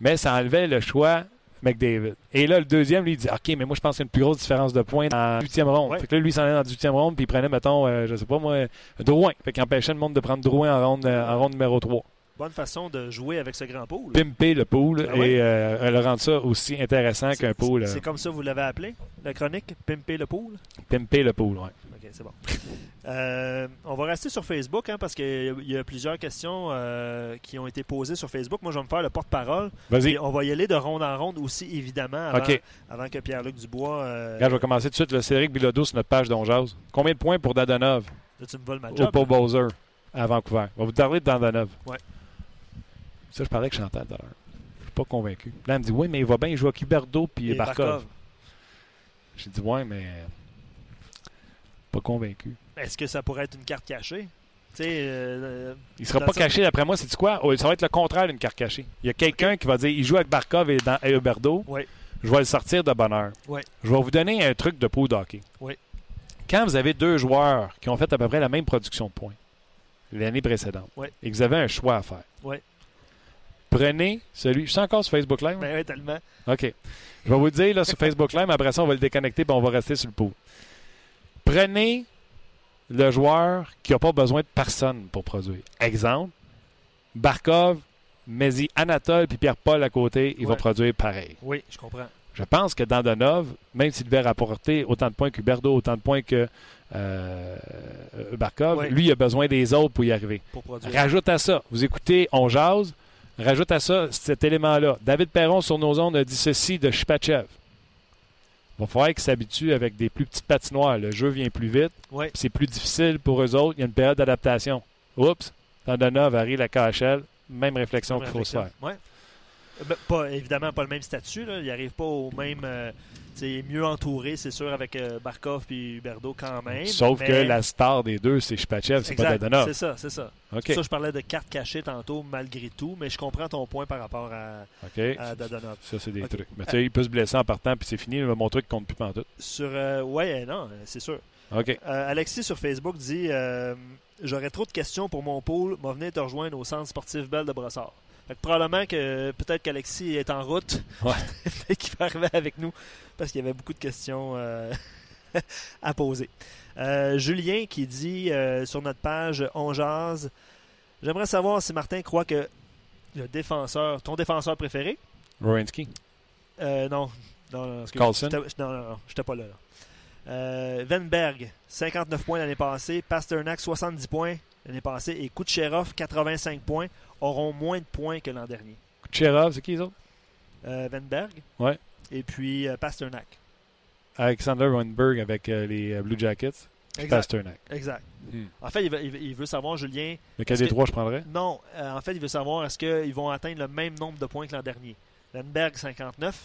Mais ça enlevait le choix McDavid. Et là, le deuxième, lui, il dit OK, mais moi, je pense qu'il y a une plus grosse différence de points dans la huitième ronde. Ouais. Fait que là, lui, il s'en allait dans la huitième ronde, puis il prenait, mettons, euh, je sais pas moi, Drouin. Fait qu'il empêchait le monde de prendre Drouin en ronde, en ronde numéro 3. Bonne façon de jouer avec ce grand pool. Pimper le pool Ah et euh, le rendre ça aussi intéressant qu'un pool. euh, C'est comme ça que vous l'avez appelé, la chronique, Pimper le pool. Pimper le pool, ouais. OK, c'est bon. Euh, on va rester sur Facebook hein, parce qu'il y a plusieurs questions euh, qui ont été posées sur Facebook. Moi, je vais me faire le porte-parole. Vas-y. On va y aller de ronde en ronde aussi, évidemment, avant, avant que Pierre-Luc Dubois. je vais commencer tout de suite. Le Cédric Bilodeau sur notre page d'Onjaz. Combien de points pour Dadonov là, tu me voles ma job. Paul Bowser à Vancouver? On va vous parler de Dadonov. Ouais. Ça, je parlais avec Chantal tout à l'heure. Je suis pas convaincu. Là, elle me dit Oui, mais il va bien jouer avec Huberdo puis Et Barkov. J'ai dit Ouais, mais. Pas convaincu. Est-ce que ça pourrait être une carte cachée? Euh, Il sera Dans pas caché, d'après moi, c'est quoi? Oh, ça va être le contraire d'une carte cachée. Il y a quelqu'un qui va dire il joue avec Barkov et, dans, et Huberdo. Ouais. Je vais le sortir de bonne heure. Ouais. Je vais vous donner un truc de pot d'hockey. Ouais. Quand vous avez deux joueurs qui ont fait à peu près la même production de points l'année précédente et que vous avez un choix à faire. Prenez celui. Je suis encore sur Facebook Live? ben ouais, tellement. OK. Je vais vous le dire là, sur [laughs] Facebook Live, mais après ça, on va le déconnecter et on va rester sur le pot. Prenez le joueur qui n'a pas besoin de personne pour produire. Exemple, Barkov, Mezi Anatole puis Pierre-Paul à côté, il va produire pareil. Oui, je comprends. Je pense que Dandonov, même s'il devait rapporter autant de points qu'Huberdo, autant de points que euh, Barkov, Ouais. lui, il a besoin des autres pour y arriver. Pour produire. Rajoute à ça, vous écoutez On Jase, rajoute à ça cet élément-là. David Perron sur nos ondes a dit ceci de Shipachev. va falloir qu'ils s'habituent avec des plus petites patinoires. Le jeu vient plus vite, Ouais. c'est plus difficile pour eux autres. Il y a une période d'adaptation. Oups, Tandona varie la KHL. Même réflexion qu'il faut se faire. Ouais. Ben, pas, évidemment, pas le même statut. Là. Il n'arrive pas au même. euh, c'est mieux entouré, c'est sûr, avec euh, Barkov et Huberdo quand même. Sauf mais- que la star des deux, c'est Shpachev, c'est pas Exact, Dadonov. C'est ça, c'est ça. OK. C'est Ça, je parlais de cartes cachées tantôt, malgré tout, mais je comprends ton point par rapport à, OK. à Dadonov. Ça, c'est des trucs. Mais tu sais, il peut se blesser en partant, puis c'est fini. Montrer qu'il compte plus pantoute. Sur, euh, ouais, non, c'est sûr. OK. Euh, Alexis sur Facebook dit euh, J'aurais trop de questions pour mon pool, m'a venu te rejoindre au centre sportif Belle de Brossard. Fait que probablement que peut-être qu'Alexis est en route Ouais. [laughs] et qu'il va arriver avec nous parce qu'il y avait beaucoup de questions euh, [laughs] à poser. Euh, Julien qui dit euh, sur notre page On jase J'aimerais savoir si Martin croit que le défenseur, ton défenseur préféré, Rowinski. euh, non, non, non. Carlson? Non, non, non, j'étais pas là. là. Venberg, 59 points l'année passée. Pasternak, 70 points l'année passée. Et Kucherov, 85 points, auront moins de points que l'an dernier. Kucherov, c'est qui les autres? Euh, Venberg. Ouais. Et puis euh, Pasternak. Alexander Weinberg avec euh, les euh, Blue Jackets. Exact. Pasternak. exact. Hmm. En fait, il veut, il veut- savoir, Julien. Lequel des que- trois je prendrais? Non, en fait, il veut savoir est-ce qu'ils vont atteindre le même nombre de points que l'an dernier? Venberg, 59.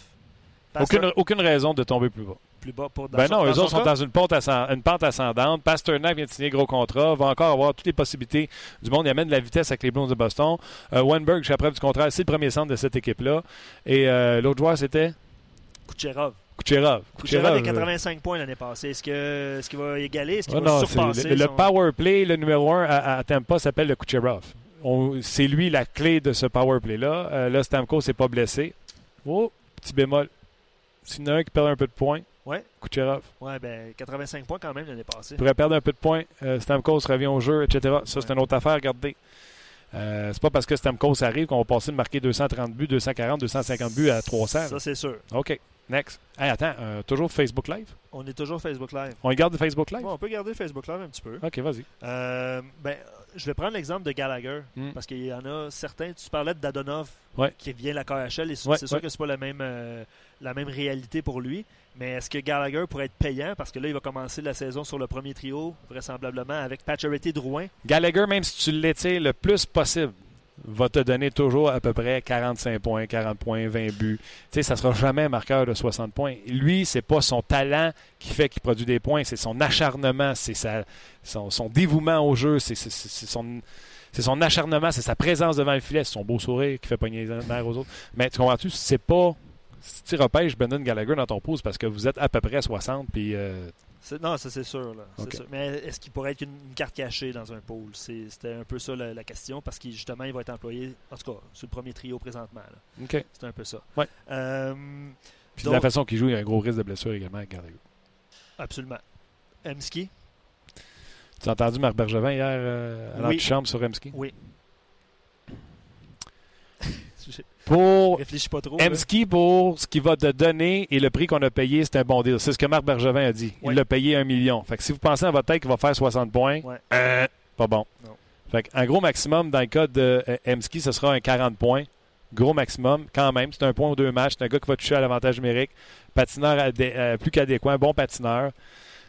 Paster- Aucune, aucune raison de tomber plus bas. Plus bas pour dans Ben non, eux autres sont cas? dans une, pente une pente ascendante. Pasternak vient de signer gros contrat, va encore avoir toutes les possibilités du monde. Il amène de la vitesse avec les Blues de Boston. Euh, Weinberg, jusqu'à preuve du contraire, c'est le premier centre de cette équipe-là. Et euh, l'autre joueur, c'était? Kucherov. Kucherov. Kucherov a euh, 85 points l'année passée. Est-ce que- est-ce qu'il va égaler? Est-ce qu'il Ah va non, c'est surpasser? le, le power play, le numéro 1 à, à Tampa s'appelle le Kucherov. C'est lui la clé de ce power play-là. Euh, là, Stamkos s'est pas blessé. Oh, petit bémol. S'il y en a un qui perd un peu de points, Ouais. Kucherov. Ouais, ben 85 points quand même l'année passée. Il pourrait perdre un peu de points. Euh, Stamkos revient au jeu, etc. Ça, c'est une autre affaire. Regardez. Euh, c'est pas parce que Stamkos arrive qu'on va passer de marquer 230 buts, 240, 250 buts à 300. Ça, c'est sûr. OK. Next. Hey, attends, euh, toujours Facebook Live? On est toujours Facebook Live. On regarde le Facebook Live? On peut garder Facebook Live un petit peu. OK, vas-y. Euh, ben, je vais prendre l'exemple de Gallagher. Mm. Parce qu'il y en a certains. Tu parlais de Dadonov Ouais. qui vient de la KHL. Et c'est Ouais, sûr que c'est pas la même, euh, la même réalité pour lui. Mais est-ce que Gallagher pourrait être payant? Parce que là, il va commencer la saison sur le premier trio, vraisemblablement, avec Pacioretty Drouin. Gallagher, même si tu l'étires le plus possible, va te donner toujours à peu près 45 points, 40 points, 20 buts. Tu sais, ça sera jamais un marqueur de 60 points. Lui, c'est pas son talent qui fait qu'il produit des points, c'est son acharnement, c'est son, son dévouement au jeu, c'est son, son acharnement, c'est sa présence devant le filet, c'est son beau sourire qui fait pogner les nerfs aux autres. Mais tu comprends-tu, c'est pas... Si tu repêches Brendan Gallagher dans ton pouce parce que vous êtes à peu près 60, puis euh, Non, ça c'est sûr, là. Mais est-ce qu'il pourrait être une, une carte cachée dans un pôle? C'est- C'était un peu ça la, la question, parce qu'il justement, il va être employé, en tout cas, sur le premier trio présentement. là. OK. C'est un peu ça. Ouais. Euh, Puis de donc- la façon qu'il joue, il y a un gros risque de blessure également avec Gallagher. absolument. Emski? Tu as entendu Marc Bergevin hier euh, à Oui. l'antichambre sur Emski? Oui. Pour réfléchis pas trop. là. Emski, pour ce qu'il va te donner et le prix qu'on a payé, c'est un bon deal. C'est ce que Marc Bergevin a dit. Ouais. Il l'a payé un million. Fait que si vous pensez dans votre tête qu'il va faire 60 points, Ouais. euh, pas bon. Non. Fait un gros maximum dans le cas de euh, Emski, ce sera un 40 points. Gros maximum, quand même. C'est un point ou deux matchs. C'est un gars qui va toucher à l'avantage numérique. Patineur euh, plus qu'adéquat, bon patineur.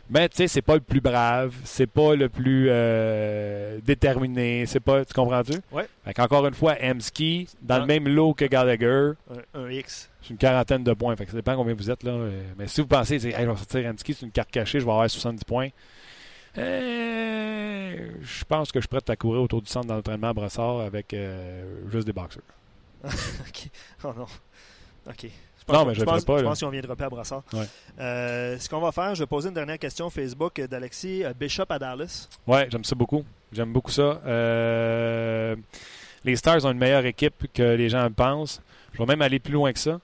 Mais tu sais, c'est pas le plus brave, c'est pas le plus euh, déterminé, c'est pas. Tu comprends-tu? Ouais. Fait qu'encore une fois, Emski, dans le même lot que Gallagher, Un, un X. c'est une quarantaine de points. Fait que ça dépend combien vous êtes. là. Euh, Mais si vous pensez, hey, je vais sortir Emski, c'est une carte cachée, je vais avoir 70 points. Euh, je pense que je suis prêt à courir autour du centre d'entraînement à Brossard avec euh, juste des boxers. [laughs] OK. Oh non. OK. Non, mais je je pense, pas, Je pense qu'on vient de repérer à Brassard. Ouais. Euh, ce qu'on va faire, je vais poser une dernière question Facebook d'Alexis euh, Bishop à Dallas. Ouais, j'aime ça beaucoup. J'aime beaucoup ça. Euh, les Stars ont une meilleure équipe que les gens pensent. Je vais même aller plus loin que ça.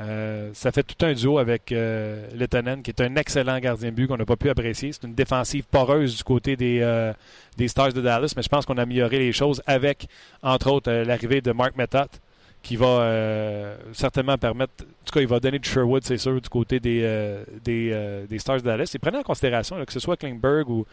Euh, ça fait tout un duo avec euh, Lettonen, qui est un excellent gardien de but qu'on n'a pas pu apprécier. C'est une défensive poreuse du côté des, euh, des Stars de Dallas, mais je pense qu'on a amélioré les choses avec, entre autres, l'arrivée de Mark Method, qui va euh, certainement permettre, en tout cas, il va donner du Sherwood, c'est sûr, du côté des, euh, des, euh, des Stars de Dallas. Et prenez en considération là, que ce soit Klingberg ou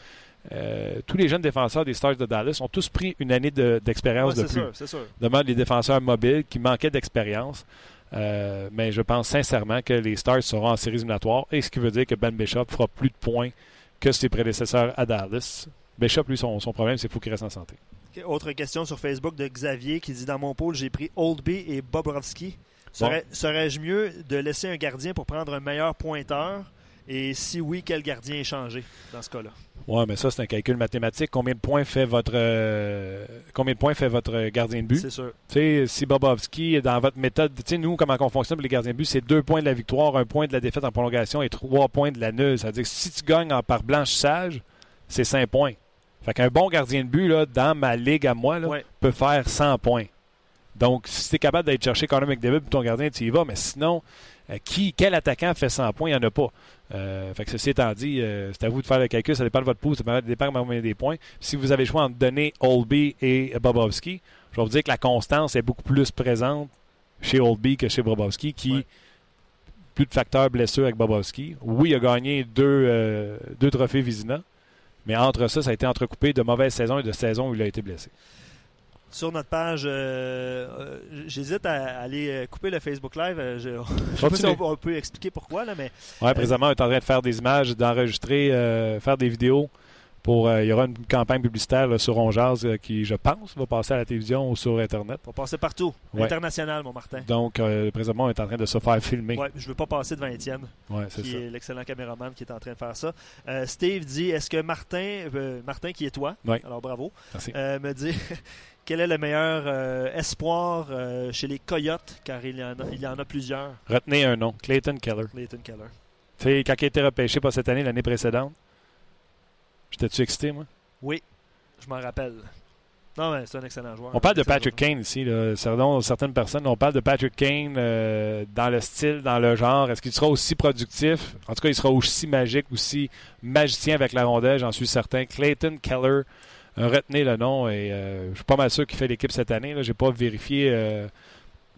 tous les jeunes défenseurs des Stars de Dallas ont tous pris une année de- d'expérience Ouais, de c'est plus sûr, sûr. demande les défenseurs mobiles qui manquaient d'expérience. Mais je pense sincèrement que les Stars seront en séries éliminatoires, et ce qui veut dire que Ben Bishop fera plus de points que ses prédécesseurs à Dallas. Bishop, lui, son, son problème, c'est qu'il faut qu'il reste en santé. Autre question sur Facebook de Xavier qui dit Dans mon pôle, j'ai pris Oldby et Bobrovski. Serais- Serais-je mieux de laisser un gardien pour prendre un meilleur pointeur? Et si oui, quel gardien est changé dans ce cas-là? Ouais, mais ça, c'est un calcul mathématique. Combien de points fait votre, euh, combien de points fait votre gardien de but? C'est sûr. Tu sais, si Bobovski est dans votre méthode, tu sais, nous, comment on fonctionne pour les gardiens de but, c'est deux points de la victoire, un point de la défaite en prolongation et trois points de la nulle. C'est-à-dire que si tu gagnes en par blanchissage, c'est cinq points. Fait qu'un bon gardien de but, là, dans ma ligue à moi, là, Ouais. peut faire 100 points. Donc, si tu es capable d'aller chercher Conor McDavid pour ton gardien, tu y vas. Mais sinon, euh, qui, quel attaquant fait 100 points? Il n'y en a pas. Euh, fait que ceci étant dit, euh, c'est à vous de faire le calcul. Ça dépend de votre pouce, ça dépend de combien des points. Si vous avez le choix entre donner Olby et Bobovski, je vais vous dire que la constance est beaucoup plus présente chez Oldby que chez Bobovski, qui Ouais. plus de facteurs blessures avec Bobovski. Oui, il a gagné deux, deux trophées Vizina, mais entre ça, ça a été entrecoupé de mauvaises saisons et de saisons où il a été blessé. Sur notre page, euh, euh, j'hésite à aller euh, couper le Facebook Live. euh, je [laughs] ne sais pas si on, on peut expliquer pourquoi, là, mais Ouais, présentement, on est en train de faire des images, d'enregistrer, euh, faire des vidéos. Pour, euh, il y aura une campagne publicitaire là, sur Onjaz euh, qui, je pense, va passer à la télévision ou sur Internet. va passer partout. Ouais. International, mon Martin. Donc, euh, présentement, on est en train de se faire filmer. Ouais, je veux pas passer devant Étienne, Ouais, c'est qui ça. est l'excellent caméraman qui est en train de faire ça. Steve dit Est-ce que Martin, Martin qui est toi, Ouais. alors bravo, Merci. me dit [laughs] quel est le meilleur euh, espoir euh, chez les Coyotes, car il y en a, il y en a plusieurs. Retenez un nom, Clayton Keller. Clayton Keller. Tu sais, quand il a été repêché pas cette année, l'année précédente, j'étais-tu excité, moi? Oui, je m'en rappelle. Non, mais c'est un excellent joueur. On parle de Patrick. Kane ici, là. Certaines personnes, on parle de Patrick Kane euh, dans le style, dans le genre. Est-ce qu'il sera aussi productif? En tout cas, il sera aussi magique, aussi magicien avec la rondelle, j'en suis certain. Clayton Keller, euh, retenez le nom et euh, je suis pas mal sûr qu'il fait l'équipe cette année. Je n'ai pas vérifié. euh,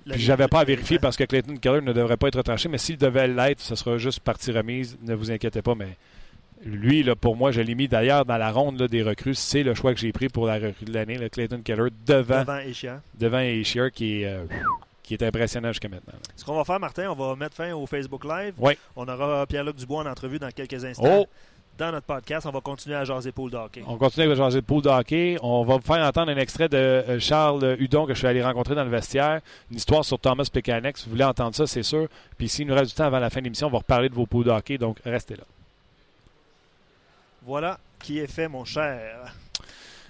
j'avais pas à vérifier parce que Clayton Keller ne devrait pas être retranché, mais s'il devait l'être, ce sera juste partie remise. Ne vous inquiétez pas, mais lui, là, pour moi, je l'ai mis d'ailleurs dans la ronde là, des recrues. C'est le choix que j'ai pris pour la recrue de l'année, Clayton Keller, devant, Devant devant Aishier, qui est, euh, qui est impressionnant jusqu'à maintenant. Ce qu'on va faire, Martin, on va mettre fin au Facebook Live. Oui. On aura Pierre-Luc Dubois en entrevue dans quelques instants. Oh! Dans notre podcast, on va continuer à jaser pool de hockey. On continue changer de pool de hockey. On va vous faire entendre un extrait de euh, Charles Hudon que je suis allé rencontrer dans le vestiaire. Une histoire sur Thomas Plekanec. Si vous voulez entendre ça, c'est sûr. Puis s'il nous reste du temps avant la fin de l'émission, on va reparler de vos pools de hockey. Donc, restez là. Voilà qui est fait, mon cher.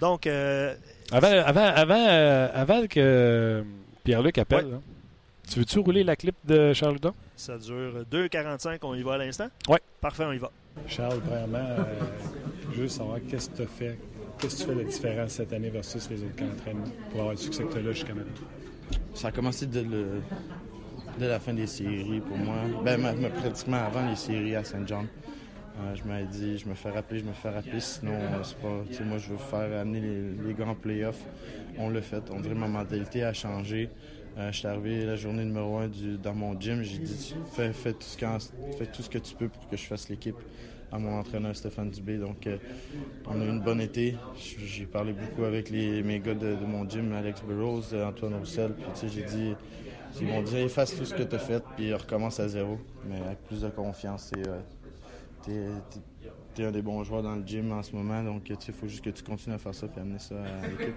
Donc, euh, Avant, avant, avant, euh, avant que Pierre-Luc appelle, Ouais. là, tu veux-tu rouler la clip de Charles Hudon? ça dure 2,45. On y va à l'instant? Ouais. Parfait, on y va. Charles, premièrement, euh, juste savoir qu'est-ce que tu as fait, qu'est-ce que tu fais de différent cette année versus les autres camps d'entraînement pour avoir le succès que tu as là jusqu'à maintenant? Ça a commencé dès, le- dès la fin des séries pour moi. Ben, ma- ma- pratiquement avant les séries à Saint John. Je m'avais dit, je me fais rappeler, je me fais rappeler, sinon, euh, c'est pas. moi, je veux faire amener les, les gars en playoff. On l'a fait. On dirait que ma mentalité a changé. Euh, je suis arrivé la journée numéro un dans mon gym. J'ai dit, fais, tout ce fais tout ce que tu peux pour que je fasse l'équipe à mon entraîneur Stéphane Dubé. Donc, euh, on a eu une bonne été. J'ai parlé beaucoup avec les, mes gars de, mon gym, Alex Burrows, euh, Antoine Roussel. Puis, tu sais, j'ai dit, ils m'ont dit, efface tout ce que tu as fait, puis recommence à zéro. Mais avec plus de confiance. Euh, t'es un des bons joueurs dans le gym en ce moment. Donc, tu il faut juste que tu continues à faire ça, puis amener ça à l'équipe.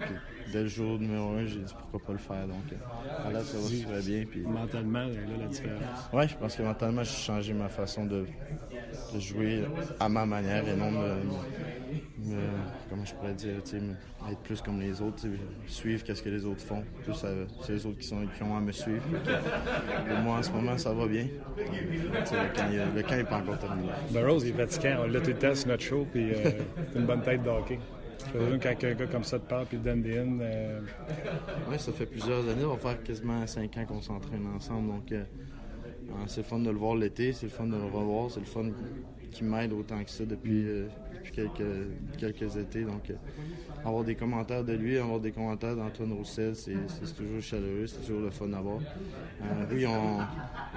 Dès le jour numéro un, j'ai dit, pourquoi pas le faire. Donc, euh, à là, ça va super bien. Puis, Mentalement, là, la différence. Ouais, je pense que mentalement, j'ai changé ma façon de, de jouer à ma manière et non me, me- comment je pourrais dire, tu me- être plus comme les autres, tu suivre qu'est-ce que les autres font. Plus c'est les autres qui, sont, qui ont à me suivre. Pour moi, en ce moment, ça va bien. Tu Le camp, n'est pas encore terminé. Burroughs, il est fatigant. On l'a tout le temps sur notre show, puis euh, c'est une bonne tête de hockey. Quand un gars comme ça te parle, puis donne des in, euh, Oui, ça fait plusieurs années. On va faire quasiment cinq ans qu'on s'entraîne ensemble. Donc, euh, c'est le fun de le voir l'été, c'est le fun de le revoir, c'est le fun qui m'aide autant que ça depuis, quelques, quelques étés. Donc, avoir des commentaires de lui, avoir des commentaires d'Antoine Roussel, c'est toujours chaleureux, c'est toujours le fun à voir. oui, on,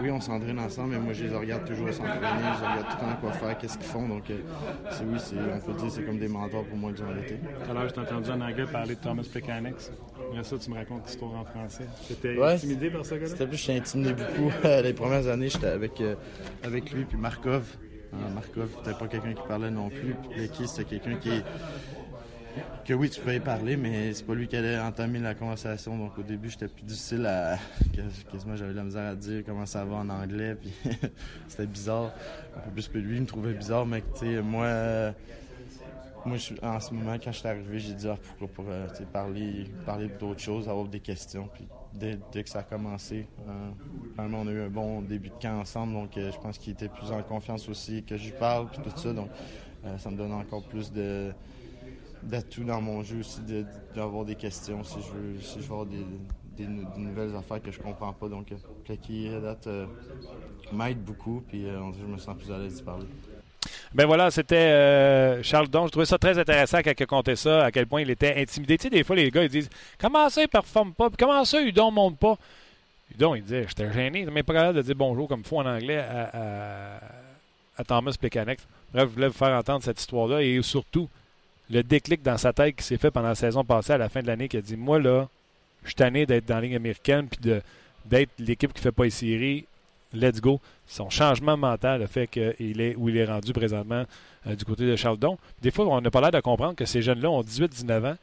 oui, on s'entraîne ensemble, mais moi, je les regarde toujours s'entraîner, je regarde tout le temps quoi faire, qu'est-ce qu'ils font. Donc, c'est oui, on peut dire c'est comme des mentors pour moi durant l'été. Tout à l'heure, je t'ai entendu en anglais parler de Thomas Pecanix. Après ça, tu me racontes l'histoire en français. T'étais intimidé par ce gars-là? C'était plus, j'étais intimidé beaucoup. [laughs] les premières années, j'étais avec, euh, avec lui puis Markov. Euh, Markov, pas quelqu'un qui parlait non plus. Puis c'était quelqu'un qui que oui, tu y parler, mais c'est pas lui qui allait entamer la conversation. Donc au début, j'étais plus difficile à. [laughs] Quasiment, j'avais la misère à dire comment ça va en anglais. Puis [laughs] c'était bizarre. Un peu plus que lui, il me trouvait bizarre, mais tu sais, moi. Moi, en ce moment, quand je suis arrivé, j'ai dit ah, pourquoi pas euh, parler, parler d'autres choses, avoir des questions. Puis dès, que ça a commencé, euh, on a eu un bon début de camp ensemble. Donc, euh, je pense qu'il était plus en confiance aussi que je parle, puis tout ça. Donc, ça me donne encore plus d'atouts dans mon jeu aussi, d'avoir des questions si je veux, si je veux avoir des, nouvelles affaires que je comprends pas. Donc, date m'aide beaucoup, puis je me sens plus à l'aise d'y parler. Ben voilà, c'était euh, Charles Don. Je trouvais ça très intéressant quand il a compté ça, à quel point il était intimidé. Tu sais, des fois, les gars, ils disent Comment ça, il performe pas? Comment ça, Udon monte pas Udon, il disait J'étais gêné, mais pas capable de dire bonjour comme il faut en anglais à, à, Thomas Plekanec. Bref, je voulais vous faire entendre cette histoire-là et surtout le déclic dans sa tête qui s'est fait pendant la saison passée à la fin de l'année qui a dit Moi, là, je suis tanné d'être dans la ligne américaine puis d'être l'équipe qui fait pas les let's go. Son changement mental, le fait qu'il est où il est rendu présentement euh, du côté de Charledon. Des fois, on n'a pas l'air de comprendre que ces jeunes-là ont 18-19 ans,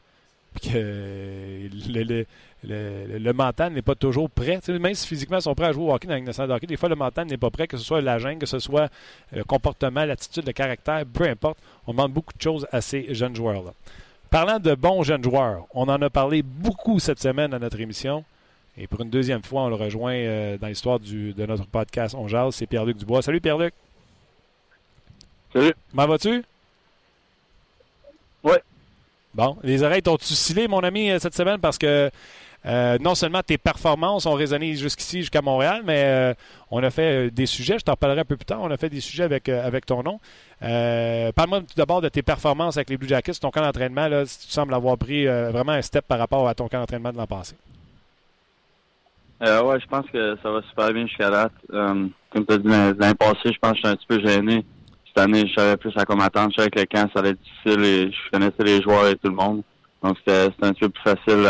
que le, le, mental n'est pas toujours prêt. même si physiquement ils sont prêts à jouer au hockey dans la hockey, des fois le mental n'est pas prêt, que ce soit la gêne, que ce soit le comportement, l'attitude, le caractère, peu importe. On demande beaucoup de choses à ces jeunes joueurs-là. Parlant de bons jeunes joueurs, on en a parlé beaucoup cette semaine à notre émission. Et pour une deuxième fois, on le rejoint euh, dans l'histoire de notre podcast On Jase, c'est Pierre-Luc Dubois. Salut Pierre-Luc. Salut. Comment vas-tu? Oui. Bon, les oreilles t'ont-tu scellé, mon ami, euh, cette semaine, parce que euh, non seulement tes performances ont résonné jusqu'ici, jusqu'à Montréal, mais on a fait des sujets, je t'en parlerai un peu plus tard, on a fait des sujets avec, avec ton nom. Parle-moi tout d'abord de tes performances avec les Blue Jackets, ton camp d'entraînement, là, tu sembles avoir pris vraiment un step par rapport à ton camp d'entraînement de l'an passé. Euh, ouais, je pense que ça va super bien jusqu'à date. Euh, comme tu as dit l'année passée, je pense que j'étais un petit peu gêné. Cette année, je savais plus à quoi m'attendre. Je savais que le camp, ça allait être difficile et je connaissais les joueurs et tout le monde. Donc, c'était un petit peu plus facile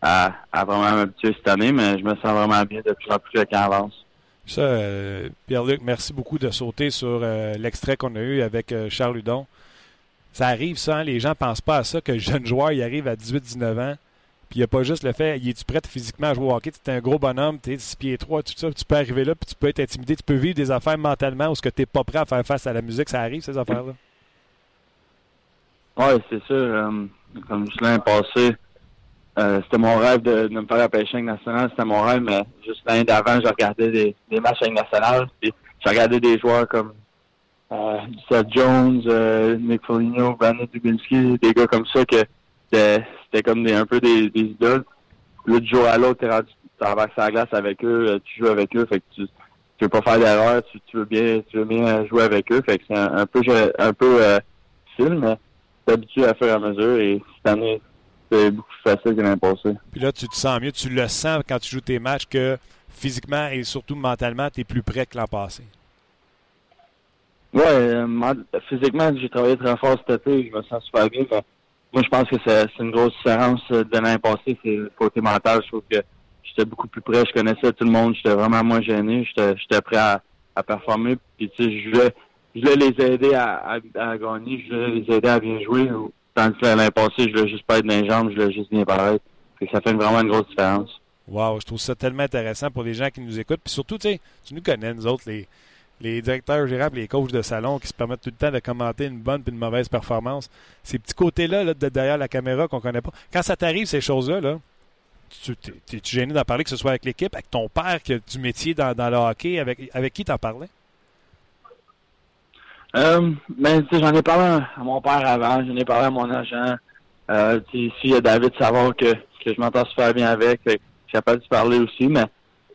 à, vraiment m'habituer cette année, mais je me sens vraiment bien de plus en plus le camp avance. Ça, euh, Pierre-Luc, merci beaucoup de sauter sur euh, l'extrait qu'on a eu avec euh, Charles Hudon. Ça arrive, ça, hein? les gens pensent pas à ça, que jeune joueur, il arrive à 18-19 ans puis il n'y a pas juste le fait, es-tu prêt physiquement à jouer au hockey? Tu es un gros bonhomme, tu es 6 pieds 3, tout ça. Tu peux arriver là, puis tu peux être intimidé, tu peux vivre des affaires mentalement où ce que tu n'es pas prêt à faire face à la musique. Ça arrive, ces affaires-là? Oui, c'est sûr. Euh, comme je l'ai passé, euh, c'était mon rêve de, me faire la pêche nationale. C'était mon rêve, mais juste l'année d'avant, je regardais des, matchs nationales. Puis je des joueurs comme euh, Seth Jones, Nick Foligno, Brandon Dubinski, des gars comme ça que c'était comme des, un peu des, des idoles. Là, du jour à l'autre, t'es rendu, traverses la glace avec eux, euh, tu joues avec eux, fait que tu, tu veux pas faire d'erreur, tu, tu veux bien, tu veux bien jouer avec eux, fait que c'est un, peu, un peu euh, difficile, mais t'es habitué à faire à mesure et cette année, c'est beaucoup plus facile que l'année passée. Puis là, tu te sens mieux, tu le sens quand tu joues tes matchs que physiquement et surtout mentalement, tu es plus prêt que l'an passé. Ouais, euh, physiquement, j'ai travaillé très fort cet été, je me sens super bien. Moi, je pense que c'est une grosse différence euh, de l'année passée. C'est le côté mental. Je trouve que j'étais beaucoup plus près. Je connaissais tout le monde. J'étais vraiment moins gêné. J'étais prêt à, à, performer. Puis, tu sais, je voulais, je voulais les aider à, à, gagner. Je voulais les aider à bien jouer. Tandis que l'année passée, je voulais juste pas être dans les jambes. Je voulais juste bien paraître. ça fait vraiment une grosse différence. Wow, je trouve ça tellement intéressant pour les gens qui nous écoutent. Puis surtout, tu sais, tu nous connais, nous autres, les les directeurs généraux, les coachs de salon qui se permettent tout le temps de commenter une bonne puis une mauvaise performance. Ces petits côtés-là là, de derrière la caméra qu'on connaît pas. Quand ça t'arrive, ces choses-là, là, tu es, gêné d'en parler, que ce soit avec l'équipe, avec ton père qui a du métier dans, le hockey, avec, avec qui t'en parlais? Euh, ben, j'en ai parlé à mon père avant, j'en ai parlé à mon agent. Euh, ici, il y a David Savard que, que je m'entends super bien avec, suis capable de parler aussi, mais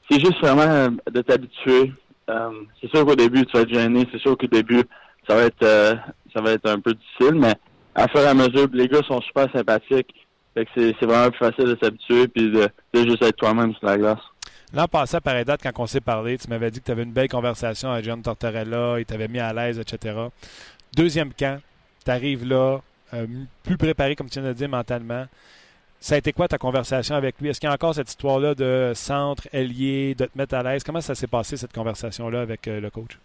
c'est juste vraiment de t'habituer euh, c'est sûr qu'au début, tu vas être gêné. C'est sûr qu'au début, ça va être euh, ça va être un peu difficile, mais à faire à mesure, les gars sont super sympathiques. Fait que c'est vraiment plus facile de s'habituer puis de, juste être toi-même sur la glace. L'an passé, par pareille date, quand on s'est parlé, tu m'avais dit que tu avais une belle conversation avec John Tortorella, il t'avait mis à l'aise, etc. Deuxième camp, tu arrives là, euh, plus préparé, comme tu viens de dire, mentalement. Ça a été quoi ta conversation avec lui? Est-ce qu'il y a encore cette histoire-là de centre, ailier, de te mettre à l'aise? Comment ça s'est passé, cette conversation-là, avec euh, le coach?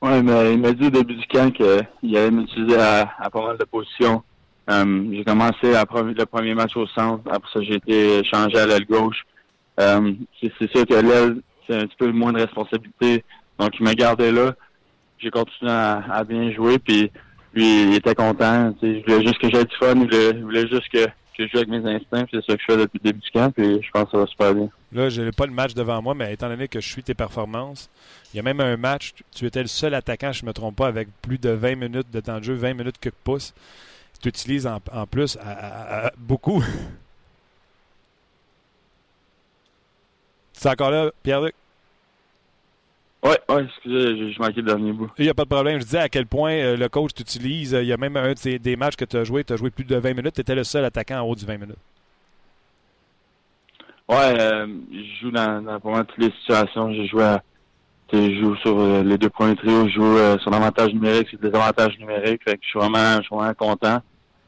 Oui, mais il m'a dit au début du camp qu'il allait m'utiliser à, pas mal de positions. Euh, j'ai commencé à, le premier match au centre. Après ça, j'ai été changé à l'aile gauche. Euh, c'est sûr que l'aile, c'est un petit peu moins de responsabilité. Donc, il m'a gardé là. J'ai continué à, bien jouer. Puis, lui, il était content. Il voulait juste que j'aie du fun. Il voulait, juste que, je joue avec mes instincts. C'est ça que je fais depuis le début du camp. Puis, je pense que ça va super bien. Là, je n'ai pas le match devant moi, mais étant donné que je suis tes performances, il y a même un match, tu étais le seul attaquant, je ne me trompe pas, avec plus de 20 minutes de temps de jeu, 20 minutes que pouces. Tu utilises en, plus à, beaucoup. [laughs] C'est encore là, Pierre-Luc? Oui, ouais, excusez, je manquais le dernier bout. Il n'y a pas de problème. Je disais à quel point euh, le coach t'utilise. Il y a même un des matchs que tu as joué, tu as joué plus de 20 minutes, tu étais le seul attaquant en haut du 20 minutes. Ouais, euh, je joue dans, dans vraiment toutes les situations. J'ai joué à, je joue sur euh, les deux premiers trios, je joue euh, sur l'avantage numérique, c'est des avantages numériques. Fait que je suis vraiment, je suis vraiment content.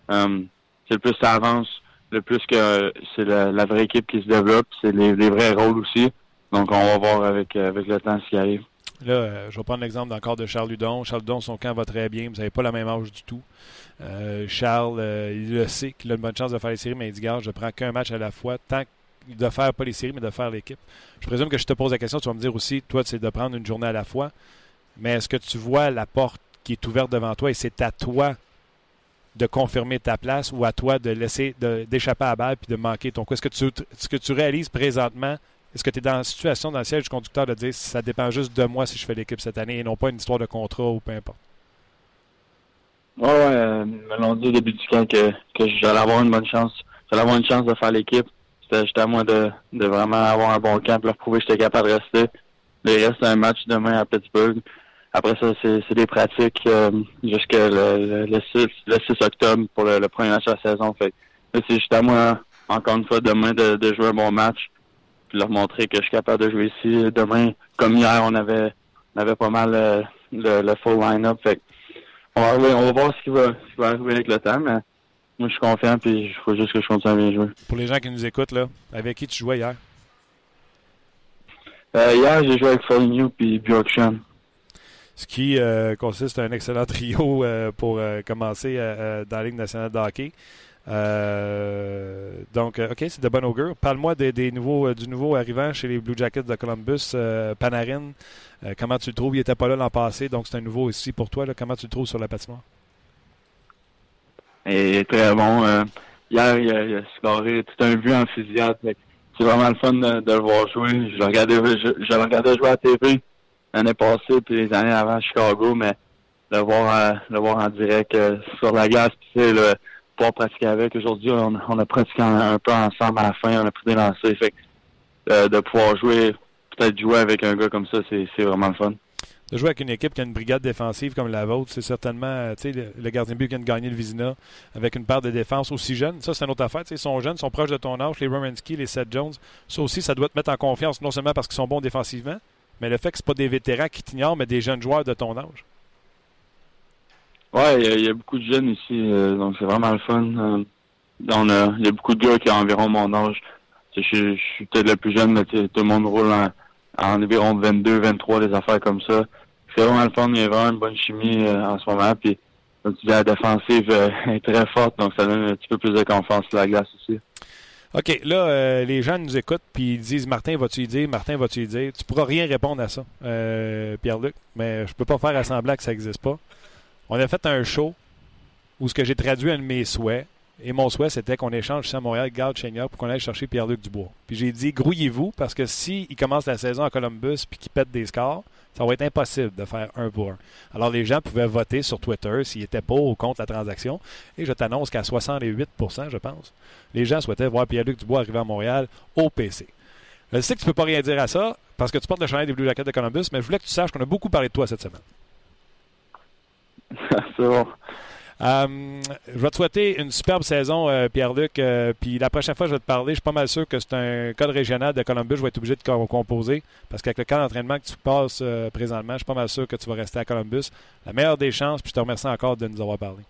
c'est le plus ça avance, le plus que c'est la, vraie équipe qui se développe, c'est les, vrais rôles aussi. Donc on va voir avec avec le temps ce qui arrive. Là, je vais prendre l'exemple encore de Charles Ludon. Charles Ludon, son camp va très bien. Vous n'avez pas la même âge du tout. Charles, il le sait qu'il a une bonne chance de faire les séries, mais il dit, garde, je prends qu'un match à la fois. Tant de faire pas les séries, mais de faire l'équipe. Je présume que je te pose la question, tu vas me dire aussi, toi, c'est de prendre une journée à la fois. Mais est-ce que tu vois la porte qui est ouverte devant toi et c'est à toi de confirmer ta place ou à toi de laisser d'échapper à la balle puis de manquer ton coup? Est-ce que tu réalises présentement, est-ce que tu es dans la situation dans le siège du conducteur de dire ça dépend juste de moi si je fais l'équipe cette année et non pas une histoire de contrat ou peu importe? Oui, ouais, euh, me l'ont dit au début du camp que, que j'allais avoir une bonne chance. J'allais avoir une chance de faire l'équipe. C'était juste à moi de, de vraiment avoir un bon camp, leur prouver que j'étais capable de rester. Il reste un match demain à Pittsburgh. Après ça, c'est des pratiques euh, jusqu'à le, le, 6, le 6 octobre pour le, premier match de la saison. C'est juste à moi, encore une fois, demain de, de, jouer un bon match. Puis leur montrer que je suis capable de jouer ici. Demain, comme hier, on avait on avait pas mal euh, le, le full line-up. Fait on va, on va voir ce qui va, ce qui va arriver avec le temps, mais moi, je suis confiant, puis il faut juste que je continue à bien jouer. Pour les gens qui nous écoutent, là, avec qui tu jouais hier? Euh, hier, j'ai joué avec Foligno puis Bjorksham. Ce qui euh, consiste en un excellent [laughs] trio euh, pour commencer dans la Ligue nationale de hockey. Donc, OK, c'est de bon augure. Parle-moi des, nouveaux, du nouveau arrivant chez les Blue Jackets de Columbus, Panarin. comment tu le trouves? Il n'était pas là l'an passé, donc c'est un nouveau aussi pour toi. Comment tu le trouves sur la patinoire? est très bon. Euh, hier, il a, il a scoré tout un but en fusillade. C'est vraiment le fun de, le voir jouer. Je le regardais, je, le regardais jouer à TV l'année passée puis les années avant à Chicago, mais le voir, euh, le voir en direct euh, sur la glace, puis le pouvoir pratiquer avec. Aujourd'hui, on, a pratiqué un, peu ensemble à la fin, on a pris des lancers. Fait de pouvoir jouer, peut-être jouer avec un gars comme ça, c'est vraiment le fun de jouer avec une équipe qui a une brigade défensive comme la vôtre, c'est certainement euh, le, le gardien de but qui vient de gagner le Vizina avec une part de défense aussi jeune. Ça, c'est une autre affaire. Ils sont jeunes, ils sont proches de ton âge, les Romanski, les Seth Jones. Ça aussi, ça doit te mettre en confiance, non seulement parce qu'ils sont bons défensivement, mais le fait que ce pas des vétérans qui t'ignorent, mais des jeunes joueurs de ton âge. Oui, il y, a beaucoup de jeunes ici, euh, donc c'est vraiment le fun. Euh, il y a beaucoup de gars qui ont environ mon âge. Je, suis peut-être le plus jeune, mais tout le monde roule en, environ 22, 23, des affaires comme ça c'est vraiment le fun. Il y a vraiment une bonne chimie euh, en ce moment. Puis, comme tu dis, la défensive euh, [laughs] est très forte, donc ça donne un petit peu plus de confiance sur la glace aussi. OK, là, euh, les gens nous écoutent puis ils disent Martin, vas-tu y dire? Martin, vas-tu y dire? Tu pourras rien répondre à ça, Pierre-Luc, mais je peux pas faire assembler que ça n'existe pas. On a fait un show où ce que j'ai traduit un de mes souhaits, et mon souhait, c'était qu'on échange à Montréal, Garde Chenier, pour qu'on aille chercher Pierre-Luc Dubois. Puis j'ai dit, grouillez-vous, parce que s'il commence la saison à Columbus puis qu'il pète des scores, ça va être impossible de faire un pour un. Alors, les gens pouvaient voter sur Twitter s'ils étaient pour ou contre la transaction. Et je t'annonce qu'à 68% je pense, les gens souhaitaient voir Pierre-Luc Dubois arriver à Montréal au PC. Je sais que tu ne peux pas rien dire à ça parce que tu portes le chandail des Blue Jackets de Columbus, mais je voulais que tu saches qu'on a beaucoup parlé de toi cette semaine. [laughs] C'est bon. Euh, je vais te souhaiter une superbe saison, euh, Pierre-Luc. euh, puis la prochaine fois, je vais te parler. Je suis pas mal sûr que c'est un code régional de Columbus. Je vais être obligé de co- composer. Parce qu'avec le camp d'entraînement que tu passes euh, présentement, je suis pas mal sûr que tu vas rester à Columbus. La meilleure des chances. Puis je te remercie encore de nous avoir parlé.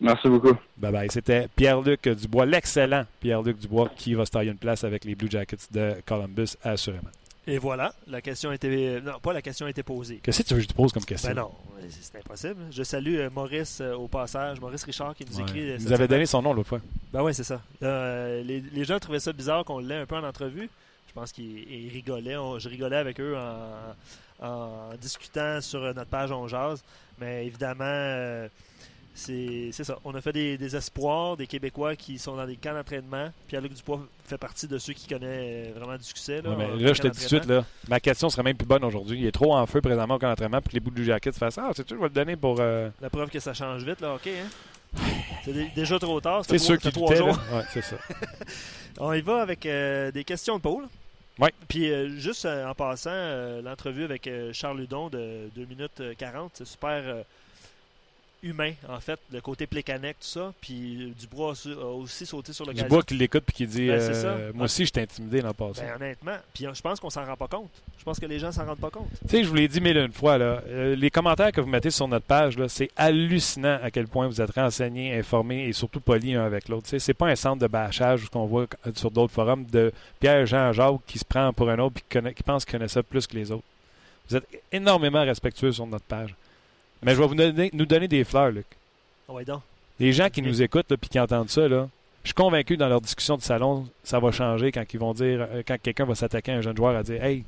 Merci beaucoup. Bye bye. C'était Pierre-Luc Dubois, l'excellent Pierre-Luc Dubois, qui va se tailler une place avec les Blue Jackets de Columbus, assurément. Et voilà, la question a été. Non, pas la question a été posée. Qu'est-ce que tu veux que je te pose comme question? Ben non, c'est impossible. Je salue euh, Maurice euh, au passage, Maurice Richard qui nous Ouais. écrit. euh, Vous avez donné son nom l'autre fois. Ben ouais, c'est ça. Euh, les, les gens trouvaient ça bizarre qu'on l'ait un peu en entrevue. Je pense qu'ils ils rigolaient. On- je rigolais avec eux en, en discutant sur notre page On Jase. Mais évidemment, euh, c'est ça. On a fait des, des espoirs des Québécois qui sont dans des camps d'entraînement. Pierre-Luc Dupois fait partie de ceux qui connaissent vraiment du succès. Là, Ouais, mais en là, je te dis tout de suite, là, ma question serait même plus bonne aujourd'hui. Il est trop en feu présentement au camp d'entraînement pour que les Blue Jackets fassent Ah, c'est tu je vais le donner pour. euh, La preuve que ça change vite, là, OK, hein? [sighs] C'est dé- déjà trop tard. C'est fait ceux trois- jours. là. Ouais, c'est ça. [laughs] On y va avec euh, des questions de Paul. Ouais. Puis euh, juste euh, en passant, euh, l'entrevue avec euh, Charles Ludon de 2 minutes euh, 40, c'est super euh, humain, en fait, le côté plécanec, tout ça. Puis Dubois a aussi, a aussi sauté sur l'occasion. Dubois qui l'écoute puis qui dit Ben, euh. Moi aussi, je t'ai intimidé l'an passé. Ben, honnêtement, puis euh, je pense qu'on s'en rend pas compte. Je pense que les gens s'en rendent pas compte. Tu sais, je vous l'ai dit mille une fois, là, euh, les commentaires que vous mettez sur notre page, là, c'est hallucinant à quel point vous êtes renseignés, informés et surtout polis un avec l'autre. Tu sais, C'est pas un centre de bâchage qu'on voit sur d'autres forums de Pierre-Jean Jacques qui se prend pour un autre et qui, qui pense qu'il connaît ça plus que les autres. Vous êtes énormément respectueux sur notre page. Mais je vais vous donner, nous donner des fleurs, Luc. Ah ouais, donc. Les gens qui nous écoutent et qui entendent ça, là, je suis convaincu dans leur discussion de salon, ça va changer quand ils vont dire, euh, quand quelqu'un va s'attaquer à un jeune joueur à dire Hey,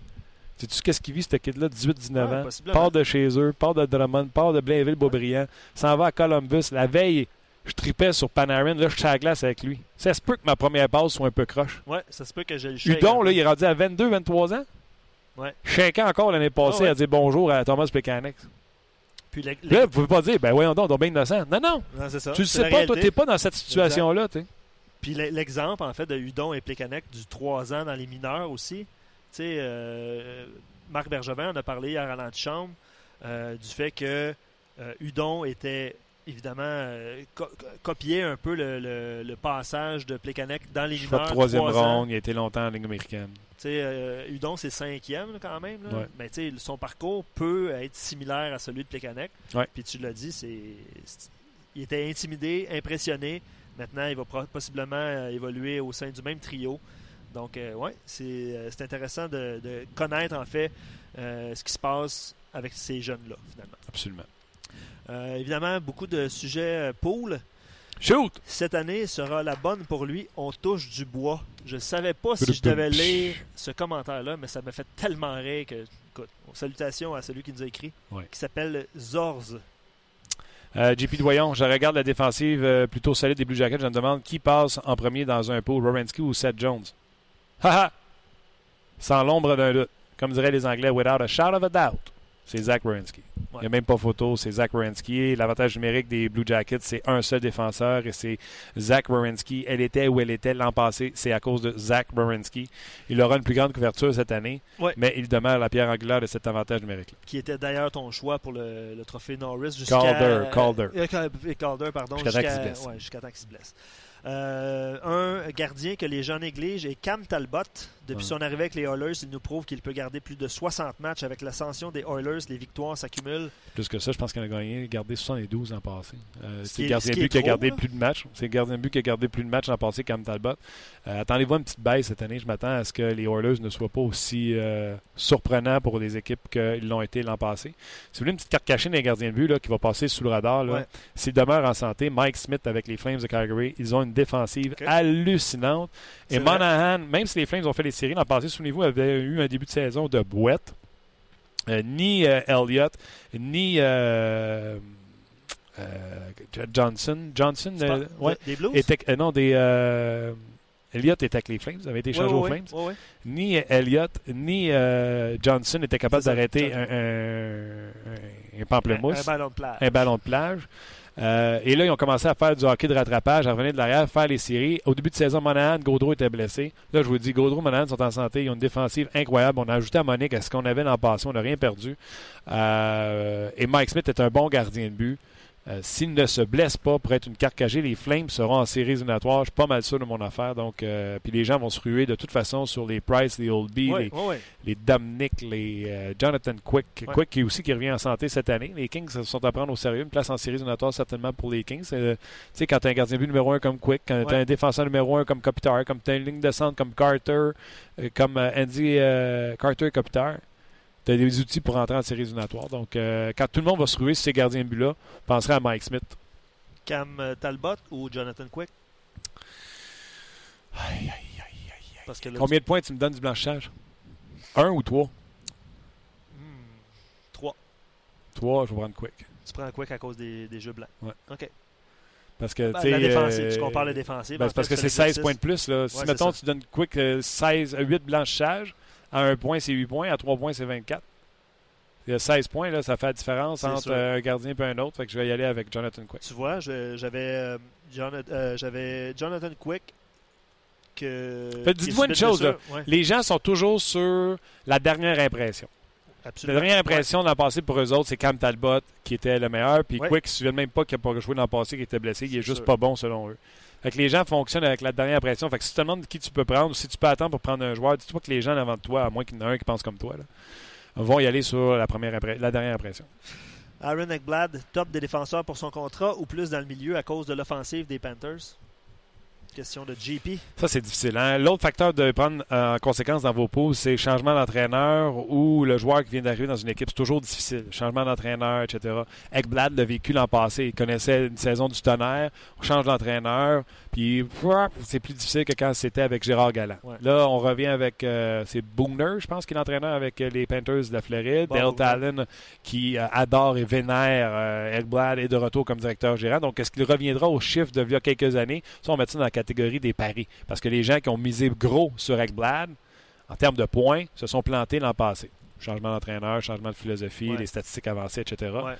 sais-tu qu'est-ce qu'il vit, ce kid-là, 18-19 Ouais, ans, part de chez eux, part de Drummond, part de Blainville-Beaubriand, s'en va à Columbus. La veille, je tripais sur Panarin, là, je suis à la glace avec lui. Ça se peut que ma première passe soit un peu croche. Ouais, ça se peut que je le Udon, là, il est rendu à 22-23 ans. Ouais. Shaké encore l'année passée Ah ouais. à dire bonjour à Thomas Plekanec. Puis Là, vous pouvez pas dire, ben voyons donc, on est bien innocent. Non, non. Non, ça. Tu le sais la pas, toi, t'es pas dans cette situation-là. Puis l'e- l'exemple, en fait, de Hudon et Plekanec du 3 ans dans les mineurs aussi. Tu sais, euh, Marc Bergevin en a parlé hier à l'antichambre euh, du fait que euh, Hudon était évidemment euh, co- co- copiait un peu le, le- le passage de Plekanec dans les de troisième ronde, il a été longtemps en Ligue américaine. Euh, Hudon, c'est cinquième là, quand même. là. Ouais. Mais son parcours peut être similaire à celui de Plekanec. Ouais. Puis tu l'as dit, c'est, il était intimidé, impressionné. Maintenant, il va possiblement euh, évoluer au sein du même trio. Donc, euh, ouais, c'est, intéressant de, de connaître en fait ce qui se passe avec ces jeunes-là, finalement. Absolument. Euh, évidemment, beaucoup de sujets euh, pool. Shoot! Cette année sera la bonne pour lui. On touche du bois. Je ne savais pas si je devais lire ce commentaire-là, mais ça me fait tellement rire que. Écoute, salutations à celui qui nous a écrit, Ouais. qui s'appelle Zorz. Euh, JP Doyon, je regarde la défensive euh, plutôt solide des Blue Jackets. Je me demande qui passe en premier dans un pot, Rorensky ou Seth Jones. Haha! Sans l'ombre d'un doute. Comme diraient les Anglais, without a shadow of a doubt, c'est Zach Rorensky. Il n'y a même pas photo, c'est Zach Wierenski. L'avantage numérique des Blue Jackets, c'est un seul défenseur et c'est Zach Wierenski. Elle était où elle était l'an passé, c'est à cause de Zach Wierenski. Il aura une plus grande couverture cette année, Ouais. mais il demeure la pierre angulaire de cet avantage numérique. qui était d'ailleurs ton choix pour le, le trophée Norris jusqu'à Calder, Calder. Euh, Cal- Calder, pardon, ouais, jusqu'à temps qu'il se blesse. Euh, un gardien que les gens négligent est Cam Talbot. Depuis Ouais. son arrivée avec les Oilers, il nous prouve qu'il peut garder plus de 60 matchs. Avec l'ascension des Oilers, les victoires s'accumulent. Plus que ça, je pense qu'il a gagné, gardé 72 en passé. Euh, Ce c'est le gardien but qui a gardé plus de matchs. C'est le gardien but qui a gardé plus de matchs l'an passé qu'Am Talbot. Euh, Attendez-vous une petite baisse cette année. Je m'attends à ce que les Oilers ne soient pas aussi euh, surprenants pour les équipes qu'ils l'ont été l'an passé. Si vous voulez une petite carte cachée d'un gardien de but là, qui va passer sous le radar, là, Ouais. s'il demeure en santé, Mike Smith avec les Flames de Calgary, ils ont une défensive hallucinante. Et vrai. Monahan, même si les Flames ont fait les séries l'an passé, souvenez-vous, avait eu un début de saison de bouette. Euh, ni euh, Elliott, ni euh, Johnson. Johnson, ouais, de- des Blues? était, non, des. Elliott était avec les Flames, avait été échangé aux Flames. Ni Elliott, ni Johnson étaient capables d'arrêter un, un, un- un pamplemousse un ballon de plage. un ballon de plage. Euh, et là, ils ont commencé à faire du hockey de rattrapage, à revenir de l'arrière, faire les séries. Au début de saison, Monahan, Gaudreau était blessé. Là, je vous dis, Gaudreau, Monahan sont en santé. Ils ont une défensive incroyable. On a ajouté à Monique à ce qu'on avait l'an passé. On n'a rien perdu. Euh, et Mike Smith est un bon gardien de but. Euh, S'il ne se blesse pas pour être une carcagée, les Flames seront en séries éliminatoires. Je suis pas mal sûr de mon affaire. Donc, euh, puis les gens vont se ruer de toute façon sur les Price, les Oldby, Ouais, les, les Dominic, les euh, Jonathan Quick. Quick qui aussi qui revient en santé cette année. Les Kings se sont à prendre au sérieux. Une place en séries éliminatoires certainement pour les Kings. Euh, tu sais, quand tu as un gardien de but numéro un comme Quick, quand tu as un défenseur numéro un comme Kopitar, comme tu as une ligne de centre comme Carter, comme Andy Carter et Kopitar, tu as des outils pour entrer en séries éliminatoires. Donc, euh, quand tout le monde va se ruer sur ces gardiens de but-là, penserait à Mike Smith. Cam euh, Talbot ou Jonathan Quick? Aïe, aïe, aïe, aïe, aïe. Parce que là, Combien de points tu me donnes du blanchissage? Un ou trois? Hmm, Trois. Trois, je vais prendre Quick. Tu prends Quick à cause des, des jeux blancs. Ouais. OK. Parce que, Ben, la défensive, euh, tu compares la défensive. Ben, parce que c'est tu fais 16 points de plus. Là. Si, Ouais, mettons, tu donnes Quick euh, 16, euh, 8 blanchissages, à 1 point, c'est 8 points, à 3 points, c'est 24. Il y a 16 points, là, ça fait la différence entre sûr. un gardien et un autre. Fait que je vais y aller avec Jonathan Quick. Tu vois, j'avais euh, Jonathan, euh, j'avais Jonathan Quick dites-moi une chose, là. Ouais, Les gens sont toujours sur la dernière impression. La absolument. dernière impression dans le passé pour eux autres, c'est Cam Talbot qui était le meilleur. Puis Ouais. Quick, ne se souviennent même pas qu'il n'a pas joué dans le passé, qui était blessé. Il est juste sûr. pas bon selon eux. Fait que les gens fonctionnent avec la dernière impression. Fait que si tu te demandes qui tu peux prendre ou si tu peux attendre pour prendre un joueur, dis-toi que les gens avant de toi, à moins qu'il y en ait un qui pense comme toi, vont y aller sur la dernière impression. Aaron Ekblad, top des défenseurs pour son contrat ou plus dans le milieu à cause de l'offensive des Panthers? Ça, c'est difficile. hein. L'autre facteur de prendre euh, en conséquence dans vos poules, c'est changement d'entraîneur ou le joueur qui vient d'arriver dans une équipe. C'est toujours difficile. Changement d'entraîneur, etc. Ekblad l'a vécu l'an passé. Il connaissait une saison du tonnerre. On change d'entraîneur. Puis, c'est plus difficile que quand c'était avec Gérard Galland. Ouais. Là, on revient avec. euh, c'est Booner, je pense, qui est l'entraîneur avec euh, les Panthers de la Floride. Bob Dale. Talon, qui euh, adore et vénère euh, Ekblad, est de retour comme directeur gérant. Donc, est-ce qu'il reviendra au chiffre de il y a quelques années? Ça, on met ça dans la catégorie des paris. Parce que les gens qui ont misé gros sur Ekblad, en termes de points, se sont plantés l'an passé. Changement d'entraîneur, changement de philosophie, Ouais. les statistiques avancées, etc. Ouais.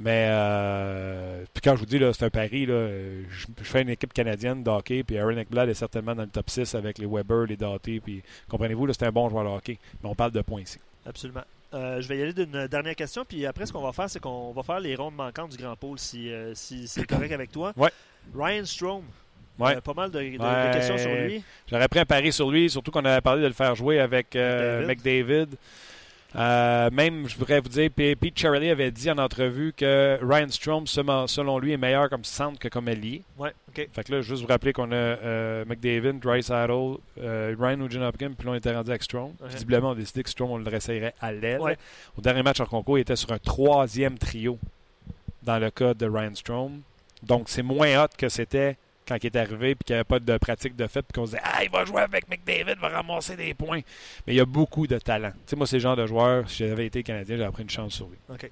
Mais euh, puis quand je vous dis, là, c'est un pari, là, je, je fais une équipe canadienne de hockey, puis Aaron Ekblad est certainement dans le top 6 avec les Weber, les Doughty, puis comprenez-vous, là, c'est un bon joueur de hockey. Mais on parle de points ici. Absolument. Euh, je vais y aller d'une dernière question, puis après, ce qu'on va faire, c'est qu'on va faire les rondes manquantes du Grand Pôle, si, euh, si c'est correct avec toi. Ouais. Ryan Strom. Ouais. Euh, pas mal de, de- de Ouais. questions sur lui. J'aurais pris un pari sur lui, surtout qu'on avait parlé de le faire jouer avec euh, McDavid. McDavid. Euh, même, je voudrais vous dire, Pete Charlie avait dit en entrevue que Ryan Strom, selon lui, est meilleur comme centre que comme allié. Ouais, OK. Fait que là, juste vous rappeler qu'on a euh, McDavid, Dreisaitl, euh, Ryan Nugent-Hopkins, puis là, on était rendu avec Strom. Visiblement, on a décidé que Strom, on le réessayerait à l'aile. Ouais. Au dernier match en concours, il était sur un troisième trio dans le cas de Ryan Strom. Donc, c'est moins hot que c'était quand il est arrivé puis qu'il n'y avait pas de pratique de fait puis qu'on se disait Ah, il va jouer avec McDavid, il va ramasser des points. Mais il y a beaucoup de talent. Tu sais, moi, c'est le genre de joueur, si j'avais été Canadien, j'aurais pris une chance sur lui. OK.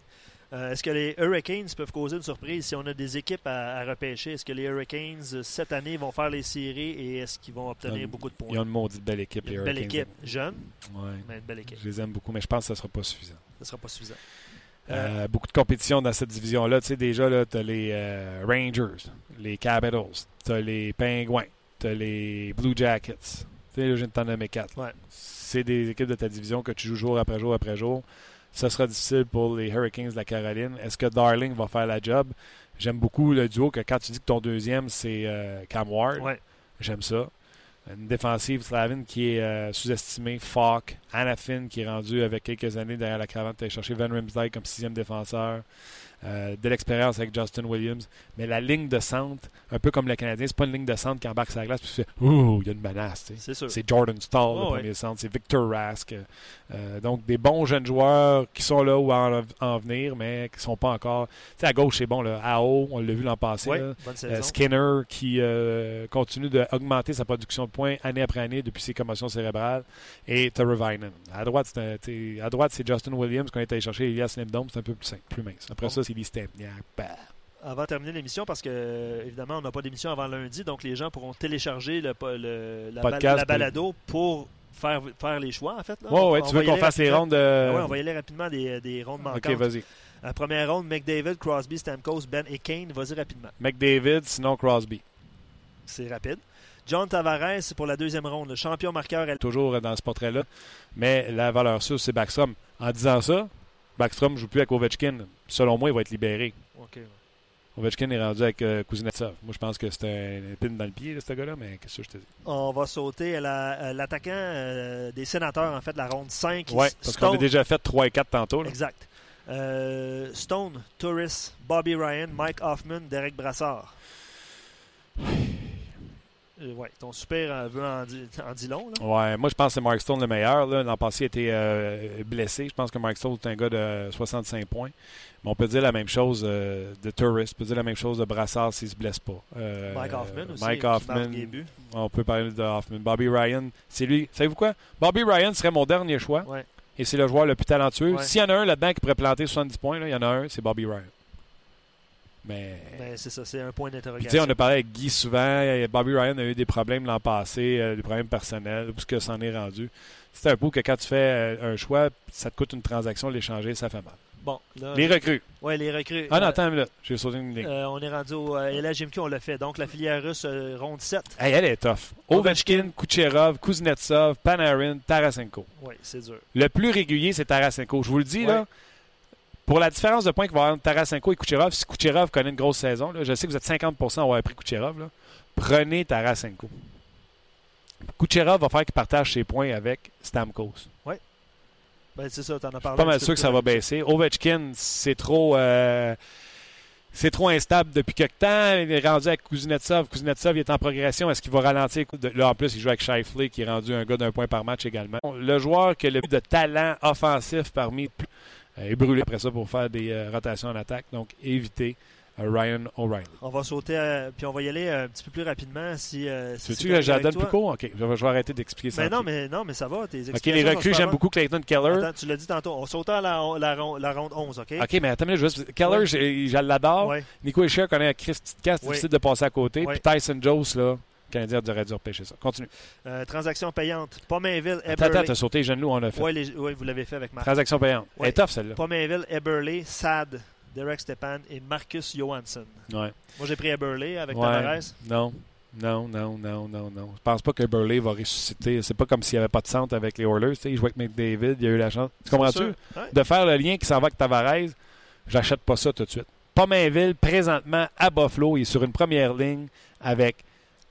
Euh, Est-ce que les Hurricanes peuvent causer une surprise si on a des équipes à, à repêcher? Est-ce que les Hurricanes, euh, cette année, vont faire les séries et est-ce qu'ils vont obtenir beaucoup de points? Ils ont une maudite belle équipe, les une belle Hurricanes. équipe. Jeune, Ouais. mais une belle équipe. Je les aime beaucoup, mais je pense que ça ne sera pas suffisant. Ce ne sera pas suffisant. Euh, Euh, beaucoup de compétition dans cette division-là. Tu sais, déjà, tu as les euh, Rangers, les Capitals, tu as les Penguins, tu as les Blue Jackets. Tu sais, là, je viens de t'en nommer quatre. Ouais. C'est des équipes de ta division que tu joues jour après jour après jour. Ça sera difficile pour les Hurricanes de la Caroline. Est-ce que Darling va faire la job? J'aime beaucoup le duo que quand tu dis que ton deuxième, c'est euh, Cam Ward. ouais. J'aime ça. Une défensive Slavine qui est euh, sous-estimée. Falk, Anafin qui est rendu avec quelques années derrière la cravate. Tu cherché Van Rimsdijk comme sixième défenseur. Euh, de l'expérience avec Justin Williams. Mais la ligne de centre, un peu comme le Canadien, c'est pas une ligne de centre qui embarque sur la glace puis tu fais Ouh, il y a une menace. C'est sûr. C'est Jordan Stahl, Oh, le ouais. premier centre. C'est Victor Rask. Euh, donc, des bons jeunes joueurs qui sont là où en, en venir, mais qui sont pas encore. Tu sais, à gauche, c'est bon. Là. AO, on l'a vu l'an passé. Ouais, Euh. Skinner qui euh, continue d'augmenter sa production de points année après année depuis ses commotions cérébrales. Et Teravainen. À droite, c'est un- t'sais, à droite, c'est Justin Williams qu'on est allé chercher. Elias Lindholm, c'est un peu plus, simple, plus mince. Après Bon. ça, c'est Bah. Avant de terminer l'émission, parce que euh, évidemment, on n'a pas d'émission avant lundi, donc les gens pourront télécharger le, la, Podcast la balado pour faire, faire les choix, en fait. là. Ouais, On- ouais, on tu veux qu'on fasse les rondes de. Ah ouais, on va y aller rapidement des, des rondes manquantes. Ok, vas-y. Euh, première ronde, McDavid, Crosby, Stamkos, Ben et Kane. Vas-y rapidement. McDavid, sinon Crosby. C'est rapide. John Tavares, pour la deuxième ronde. Le champion marqueur, elle... Toujours dans ce portrait-là. Mais la valeur sûre, c'est Backstrom. En disant ça, Backstrom ne joue plus avec Ovechkin. Selon moi, il va être libéré. OK. Ovechkin est rendu avec euh, Kuznetsov. Moi, je pense que c'est un épine dans le pied, là, ce gars-là, mais qu'est-ce que je te dis? On va sauter à la- l'attaquant euh, des sénateurs, en fait, la ronde 5. Oui, parce qu'on a déjà fait 3 et 4 tantôt. là. Exact. Euh, Stone, Turris, Bobby Ryan, Mike Hoffman, Derek Brassard. Euh, ouais, ton super euh, veut en, di- en dit long. Là. Ouais, moi, je pense que c'est Mark Stone le meilleur. L'an passé, il était euh, blessé. Je pense que Mark Stone est un gars de 65 points. Mais on peut dire la même chose euh, de Turris. On peut dire la même chose de Brassard s'il ne se blesse pas. Mike Hoffman aussi. Mike Hoffman. On peut parler de Hoffman. Bobby Ryan, c'est lui. Savez-vous quoi? Bobby Ryan serait mon dernier choix. Ouais. Et c'est le joueur le plus talentueux. Ouais. S'il y en a un là-dedans qui pourrait planter 70 points, là, il y en a un, c'est Bobby Ryan. Mais. Ben, c'est ça, c'est un point d'interrogation. on a parlé avec Guy souvent. et Bobby Ryan a eu des problèmes l'an passé, euh, des problèmes personnels, où ce que ça en est rendu. C'est un coup que quand tu fais euh, un choix, ça te coûte une transaction, l'échanger, ça fait mal. Bon, là, Les recrues. ouais, les recrues. Ah non, Euh, attends, là, j'ai sauté une ligne. euh, on est rendu au euh, LHMQ, on l'a fait. Donc, la filière russe, euh, ronde 7. Hey, elle est tough. Ovechkin, Kucherov, Kuznetsov, Panarin, Tarasenko. Oui, c'est dur. Le plus régulier, c'est Tarasenko. Je vous le dis, Ouais. là, pour la différence de points qu'il va y avoir entre Tarasenko et Kucherov, si Kucherov connaît une grosse saison, là, je sais que vous êtes 50% à avoir pris Kucherov, là, prenez Tarasenko. Kucherov va faire qu'il partage ses points avec Stamkos. Ben, c'est ça, t'en as Je parlé. suis pas mal sûr que ça va baisser. Ovechkin, c'est trop... euh, c'est trop instable depuis quelque temps. Il est rendu avec Kuznetsov. Kuznetsov il est en progression. Est-ce qu'il va ralentir? Là, en plus, il joue avec Shifley, qui est rendu un gars d'un point par match également. Le joueur qui a le plus de talent offensif parmi est brûlé après ça pour faire des euh, rotations en attaque. Donc, évitez euh, Ryan O'Reilly. On va sauter, euh, puis on va y aller euh, un petit peu plus rapidement. Si, euh, si Tu veux que je la correct donne avec plus court? OK, je vais, je vais arrêter d'expliquer ça. Mais non, mais, non, mais ça va. Tes OK, les recrues, j'aime beaucoup Clayton Keller. Attends, tu l'as dit tantôt. On saute à la, la, ron- la ronde 11, OK? OK, mais attends, juste. Keller, Ouais. je l'adore. Ouais. Nico Escher connaît Chris Titkas, c'est difficile de passer à côté. Puis Tyson Jones, là, Canadien aurait dû repêcher ça. Continue. Euh, transaction payante. Pomainville, Attends, attends, Eberle. t'as sauté nous, on l'a fait. Oui, ouais, vous l'avez fait avec Marc. Transaction payante. Elle Ouais. est tough, celle-là. Pomainville, Eberle, Sad, Derek Stepan et Marcus Johansson. Ouais. Moi, j'ai pris Eberle avec. Tavares. Non. Non, non, non, non, non. Je pense pas que Burley va ressusciter. C'est pas comme s'il n'y avait pas de centre avec les Oilers. Il jouait avec McDavid, il a eu la chance. Tu comprends-tu? Ouais. De faire le lien qui s'en va avec Tavares, j'achète pas ça tout de suite. Pomainville, présentement à Buffalo, il est sur une première ligne avec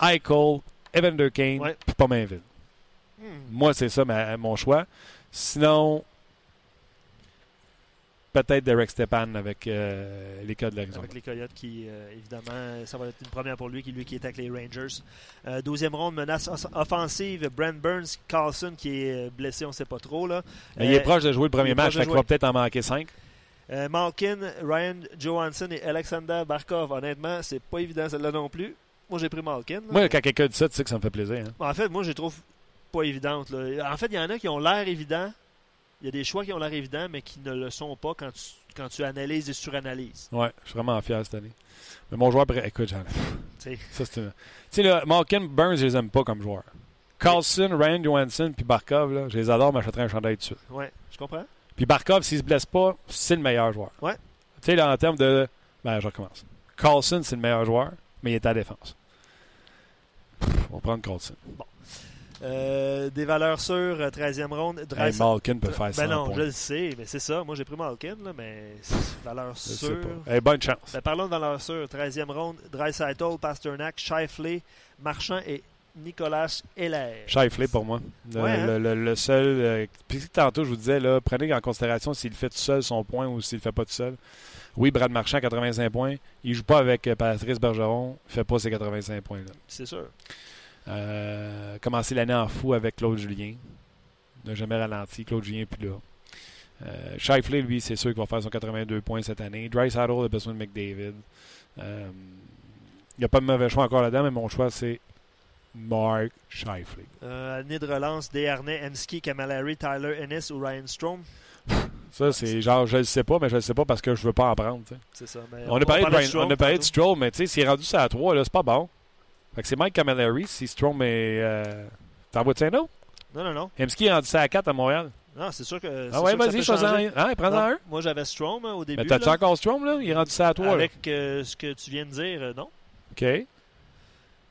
Eichel, Evander Kane, Ouais. puis Pomainville. Hmm. Moi, c'est ça ma- mon choix. Sinon, peut-être Derek Stepan avec euh, les cas de l'Arizona. Avec les Coyotes qui, euh, évidemment, ça va être une première pour lui, qui lui qui est avec les Rangers. Euh, douzième ronde, menace offensive, Brent Burns, Carlson qui est euh, blessé, on ne sait pas trop. Là. Il est proche de jouer le il premier match, qu'il va peut-être en manquer cinq. Malkin, Ryan Johansson et Alexander Barkov. Honnêtement, c'est pas évident celle-là non plus. Moi, j'ai pris Malkin. là. Moi, quand quelqu'un dit ça, tu sais que ça me fait plaisir. hein. En fait, moi, je les trouve pas évidentes. là. En fait, il y en a qui ont l'air évidents. Il y a des choix qui ont l'air évidents, mais qui ne le sont pas quand tu, quand tu analyses et suranalyses. Ouais, je suis vraiment fier cette année. Mais mon joueur, écoute, j'en- [laughs] ça c'est une. Tu sais, là, Malkin, Burns, je les aime pas comme joueurs. Carlson, Ryan Johansson, puis Barkov, là, je les adore, mais j'achèterais un chandail dessus. Ouais, je comprends. Puis Barkov, s'il se blesse pas, c'est le meilleur joueur. Ouais. Tu sais, là, en termes de. Ben, je recommence. Carlson, c'est le meilleur joueur, mais il est à la défense. On va prendre Carlson. Euh, des valeurs sûres, euh, 13e ronde. Hey, Malkin peut faire 100 Ben non, points. je le sais, mais c'est ça. Moi, j'ai pris Malkin, là, mais c'est valeur Je sais sûre. pas. Hey, bonne chance. Ben, parlons de valeur sûre. 13e ronde, Dreisaitl, Pasternak, Shifley, Marchand et Nicolas Heller. Shifley pour moi. Le, Ouais, hein? le- le- le seul. euh, puis tantôt, je vous disais, là, prenez en considération s'il fait tout seul son point ou s'il le fait pas tout seul. Oui, Brad Marchand, 85 points. Il joue pas avec euh, Patrice Bergeron. Il fait pas ses 85 points-là. C'est sûr. Euh, commencer l'année en fou avec Claude Julien. N'a jamais ralenti. Claude Julien plus là. Euh, Shifley, lui, c'est sûr qu'il va faire son 82 points cette année. Dry Saddle a besoin de McDavid. Euh, Il n'y a pas de mauvais choix encore là-dedans, mais mon choix, c'est Mark Shifley. Euh, année de relance, Desharnais, Emski, Camilleri, Tyler Ennis ou Ryan Strom. [laughs] Ça, c'est genre, je le sais pas, mais je le sais pas parce que je veux pas en prendre. C'est ça. mais On, a parlé de, Brian- on a parlé de. Stroll, mais tu sais, s'il est rendu ça à 3, là, c'est pas bon. Fait que c'est Mike Camilleri si Strom est. Euh... T'envoies-tu un autre? Non, non, non. Hemsky est rendu ça à 4 à Montréal? Non, c'est sûr que. Ah ouais, vas-y, choisis un. Hein, prends-en un. Moi, j'avais Strom hein, au début. Mais t'as-tu encore Strom, là? Il est rendu ça à toi, là. Avec euh, ce que tu viens de dire, euh, non. OK.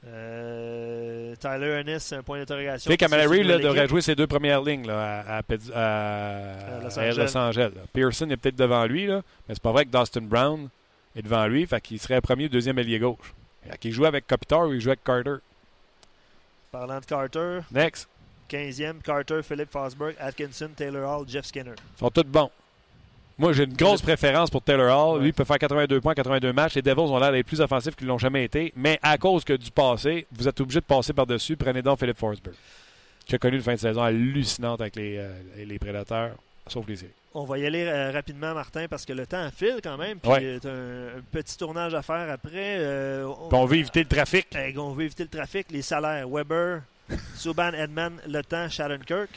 Euh, Tyler Ennis, un point d'interrogation. Tu sais, nouvelle devrait jouer ses deux premières lignes là, à, à, Pitts- à- Los Angeles. Pearson est peut-être devant lui, là, mais c'est pas vrai que Dustin Brown est devant lui, fait qu'il serait premier ou deuxième ailier gauche. Fait qu'il joue avec Kopitar ou il joue avec Carter. Parlant de Carter, Next. 15e, Carter, Philip Fosberg, Atkinson, Taylor Hall, Jeff Skinner. Ils sont tous bons. Moi, j'ai une grosse préférence pour Taylor Hall. Lui, il peut faire 82 points, 82 matchs. Les Devils ont l'air d'être plus offensifs qu'ils l'ont jamais été. Mais à cause que du passé, vous êtes obligé de passer par-dessus. Prenez donc Philip Forsberg, qui a connu une fin de saison hallucinante avec les, euh, les Prédateurs, sauf les séries. On va y aller euh, rapidement, Martin, parce que le temps file quand même. Puis Ouais. euh, un, un petit tournage à faire après. euh, on, veut éviter le trafic. Eh, on veut éviter le trafic. Les salaires Weber, [laughs] Subban, Edman, Le Temps, Shattenkirk.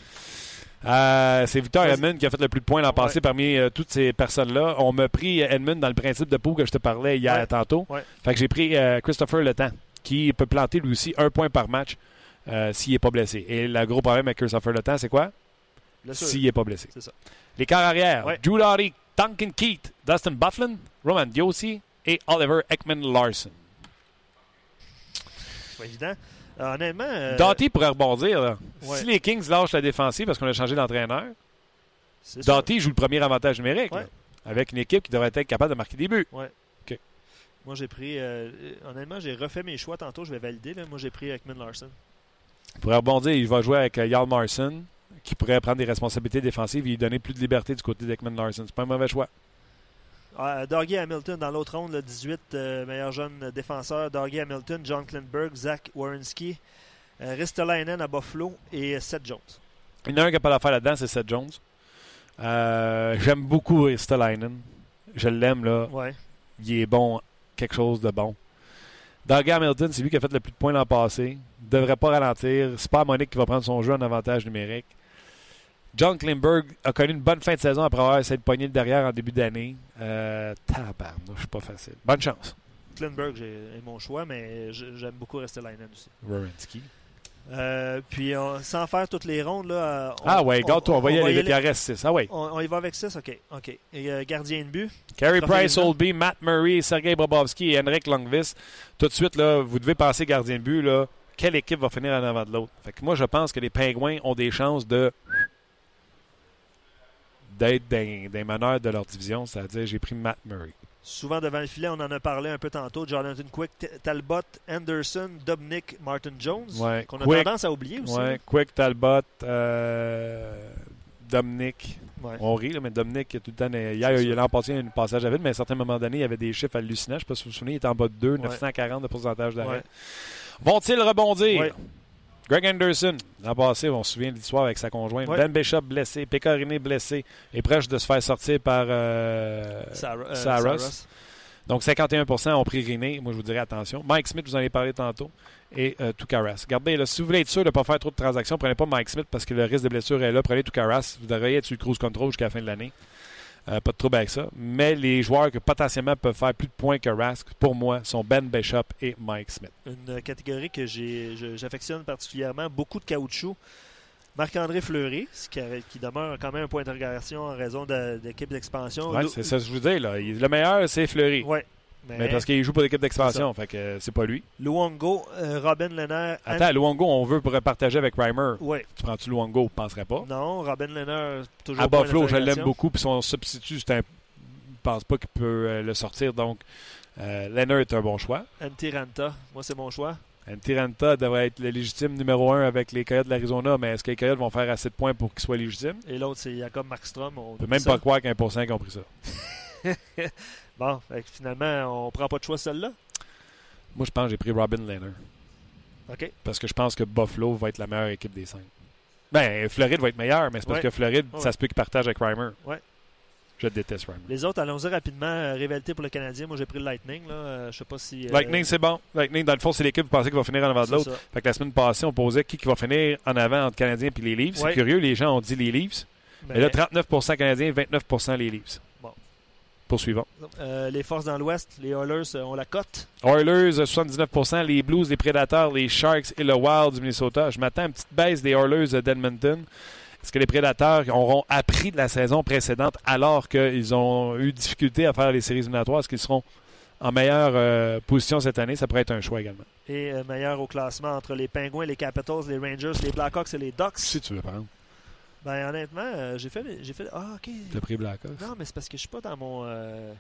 Euh, c'est Victor. Edmund qui a fait le plus de points l'an passé Ouais. parmi euh, toutes ces personnes-là. On m'a pris euh, Edmund dans le principe de peau que je te parlais hier Ouais. tantôt. Ouais. Fait que j'ai pris euh, Christopher Le Temps, qui peut planter lui aussi un point par match s'il n'est pas blessé. Et le gros problème avec Christopher Le Temps, c'est quoi? S'il n'est pas blessé. C'est ça. Les quarts arrière. Drew Doughty, Duncan Keith, Dustin Bufflin, Roman Diossi et Oliver. C'est pas évident. Euh, honnêtement. euh, Doughty pourrait rebondir. là. Ouais. Si les Kings lâchent la défensive parce qu'on a changé d'entraîneur. Doughty joue le premier avantage numérique. Ouais. là, avec une équipe qui devrait être capable de marquer des buts. Moi, j'ai pris. euh, honnêtement, j'ai refait mes choix tantôt. Je vais valider. là. Moi, j'ai pris Ekman Larson. Il pourrait rebondir. Il va jouer avec euh, Jarl Marson, qui pourrait prendre des responsabilités défensives et lui donner plus de liberté du côté d'Ekman Larson. C'est pas un mauvais choix. Ah, Hamilton dans l'autre ronde, le 18 euh, meilleur jeune défenseur. Dougie Hamilton, John Klingberg, Zach Wierenski, euh, Ristolainen à Buffalo et Seth Jones. Il y en a un qui n'a pas d'affaire là-dedans, c'est Seth Jones. Euh, J'aime beaucoup Stalainen. Je l'aime, là. Ouais. Il est bon, quelque chose de bon. Doug Hamilton, c'est lui qui a fait le plus de points l'an passé. Il ne devrait pas ralentir. C'est pas Monique qui va prendre son jeu en avantage numérique. John Klimberg a connu une bonne fin de saison après avoir essayé de pogner le derrière en début d'année. Euh, tabarnouche, c'est pas facile. Bonne chance. Klingberg j'ai- est mon choix, mais j'aime beaucoup Ristolainen aussi. Wierenski. Euh, puis, on- sans faire toutes les rondes, là. on- Ah ouais, garde-toi, on, va y aller aller- reste six. Ah ouais. On, on y va avec 6, ok. ok. Et euh, gardien de but? Carey Price, les Oldby, Matt Murray, Sergei Bobovski et Henrik Longvis. Tout de suite, là, vous devez passer gardien de but. Là, quelle équipe va finir en avant de l'autre? Fait que moi, je pense que les Pingouins ont des chances de d'être dans des meneurs de leur division. C'est-à-dire, j'ai pris Matt Murray. Souvent devant le filet, on en a parlé un peu tantôt. Jonathan Quick, Talbot, Anderson, Dominic, Martin Jones. Ouais, Qu'on a Quick, tendance à oublier aussi. Ouais, Quick, Talbot, euh, Dominic. Ouais. On rit, là, mais Dominic, tout le temps, hier, il a l'an passé un passage à vide, mais à un certain moment donné, il y avait des chiffres hallucinants. Je ne sais pas si vous vous souvenez, il était en bas de 2, 940 de pourcentage d'arrêt. Vont-ils rebondir? Greg Anderson, l'an passé, on se souvient de l'histoire avec sa conjointe. Ouais. Ben Bishop blessé, Pécoriné blessé, est proche de se faire sortir par euh, Sarah, euh, Saros. Saros. Donc 51% ont pris Riné. Moi, je vous dirais attention. Mike Smith, vous en avez parlé tantôt. Et euh, Toukaras. Regardez, là, si vous voulez être sûr de ne pas faire trop de transactions, prenez pas Mike Smith parce que le risque de blessure est là. Prenez Toukaras. Vous devriez être sur le cruise control jusqu'à la fin de l'année. Euh, pas de trouble avec ça. Mais les joueurs que potentiellement peuvent faire plus de points que Rask, pour moi, sont Ben Bishop et Mike Smith. Une catégorie que j'affectionne particulièrement. Beaucoup de caoutchouc. Marc-André Fleury, qui, qui demeure quand même un point d'interrogation en raison de, d'équipe d'expansion. Ouais, c'est ça que je vous dis. Là. Il- Le meilleur, c'est Fleury. Ouais. Mais, Mais parce qu'il joue pour l'équipe d'expansion, fait que c'est pas lui. Luongo, euh, Robin Lehner. Attends, Luongo, on veut pour partager avec Reimer. Ouais. Tu prends-tu Luongo? Je penserais pas? Non, Robin Lehner, toujours À point Buffalo, je l'aime beaucoup, puis son substitut, je pense pas qu'il peut euh, le sortir. Donc, euh, Leonard est un bon choix. Antiranta, moi c'est mon choix. Antiranta devrait être le légitime numéro un avec les Coyotes de l'Arizona, mais est-ce que les Coyotes vont faire assez de points pour qu'il soit légitime? Et l'autre c'est Jacob Markstrom. On oublie même ça. pas croire qu'un pour cent qui ont pris ça. [laughs] Bon, finalement, on prend pas de choix celle-là? Moi, je pense que j'ai pris Robin Leonard. OK. Parce que je pense que Buffalo va être la meilleure équipe des cinq. Ben, Floride va être meilleure, mais c'est parce Ouais. que Floride, Ouais. ça se peut qu'il partage avec Reimer. Ouais. Je déteste Reimer. Les autres, allons-y rapidement. Euh, Rivalité pour le Canadien. Moi, j'ai pris le Lightning. Là. Euh, je sais pas si. euh, Lightning, c'est bon. Lightning, dans le fond, c'est l'équipe, vous pensez qu'il va finir en avant de l'autre. Fait que la semaine passée, on posait qui, qui va finir en avant entre Canadiens et les Leafs. Ouais. C'est curieux, les gens ont dit les Leafs. Mais, Mais, là, 39% Canadiens, 29% les Leafs. Poursuivons. euh, les forces dans l'Ouest, les Oilers euh, ont la cote. Oilers, 79% les Blues, les Predators, les Sharks et le Wild du Minnesota. Je m'attends à une petite baisse des Oilers d'Edmonton. Est-ce que les prédateurs auront appris de la saison précédente alors qu'ils ont eu difficulté à faire les séries éliminatoires? Est-ce qu'ils seront en meilleure euh, position cette année? Ça pourrait être un choix également. Et euh, meilleur au classement entre les Penguins, les Capitals, les Rangers, les Blackhawks et les Ducks. Si tu veux prendre. Ben honnêtement, euh, j'ai fait, j'ai fait. Ah ok. T'as pris Blackhawks? Non, mais c'est parce que je suis pas dans mon, euh,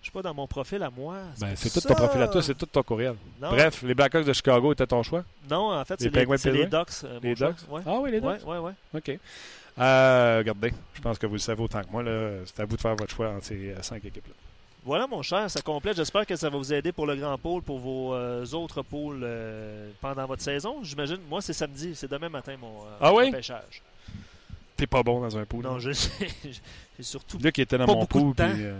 je suis pas dans mon profil à moi. Ben, pour c'est tout ton profil à toi, c'est tout ton courriel. Non, Bref, les Blackhawks de Chicago étaient ton choix? Non, en fait, Les c'est les, c'est les? Ducks. euh, Les. Ducks? Ouais. Ah oui, les Ducks? Ouais, ouais, ouais. OK. Regardez, je pense que vous le savez autant que moi. là. C'est à vous de faire votre choix entre ces cinq équipes-là. Voilà, mon cher, ça complète. J'espère que ça va vous aider pour le grand pôle, pour vos euh, autres pôles euh, pendant votre saison. J'imagine, moi, c'est samedi, c'est demain matin mon, euh, Ah oui? mon pêchage. T'es pas bon dans un pool. Non, je sais. [laughs] J'ai surtout Luc était dans pas mon pool, puis euh,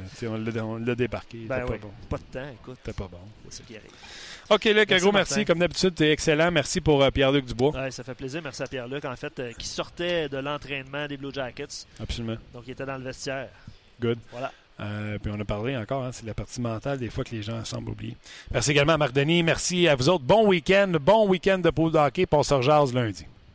on l'a- débarqué. Ben oui. pas bon. pas de temps, écoute. T'es pas bon. C'est ça qui arrive. OK, Luc, un gros merci. Martin. Comme d'habitude, t'es excellent. Merci pour euh, Pierre-Luc Dubois. Ouais, ça fait plaisir. Merci à Pierre-Luc, en fait, euh, qui sortait de l'entraînement des Blue Jackets. Absolument. Donc, il était dans le vestiaire. Good. Voilà. Euh, puis on a parlé encore, hein, c'est la partie mentale des fois que les gens semblent oublier. Merci également à Marc Denis. Merci à vous autres. Bon week-end. Bon week-end de pool de hockey. Puis on se lundi.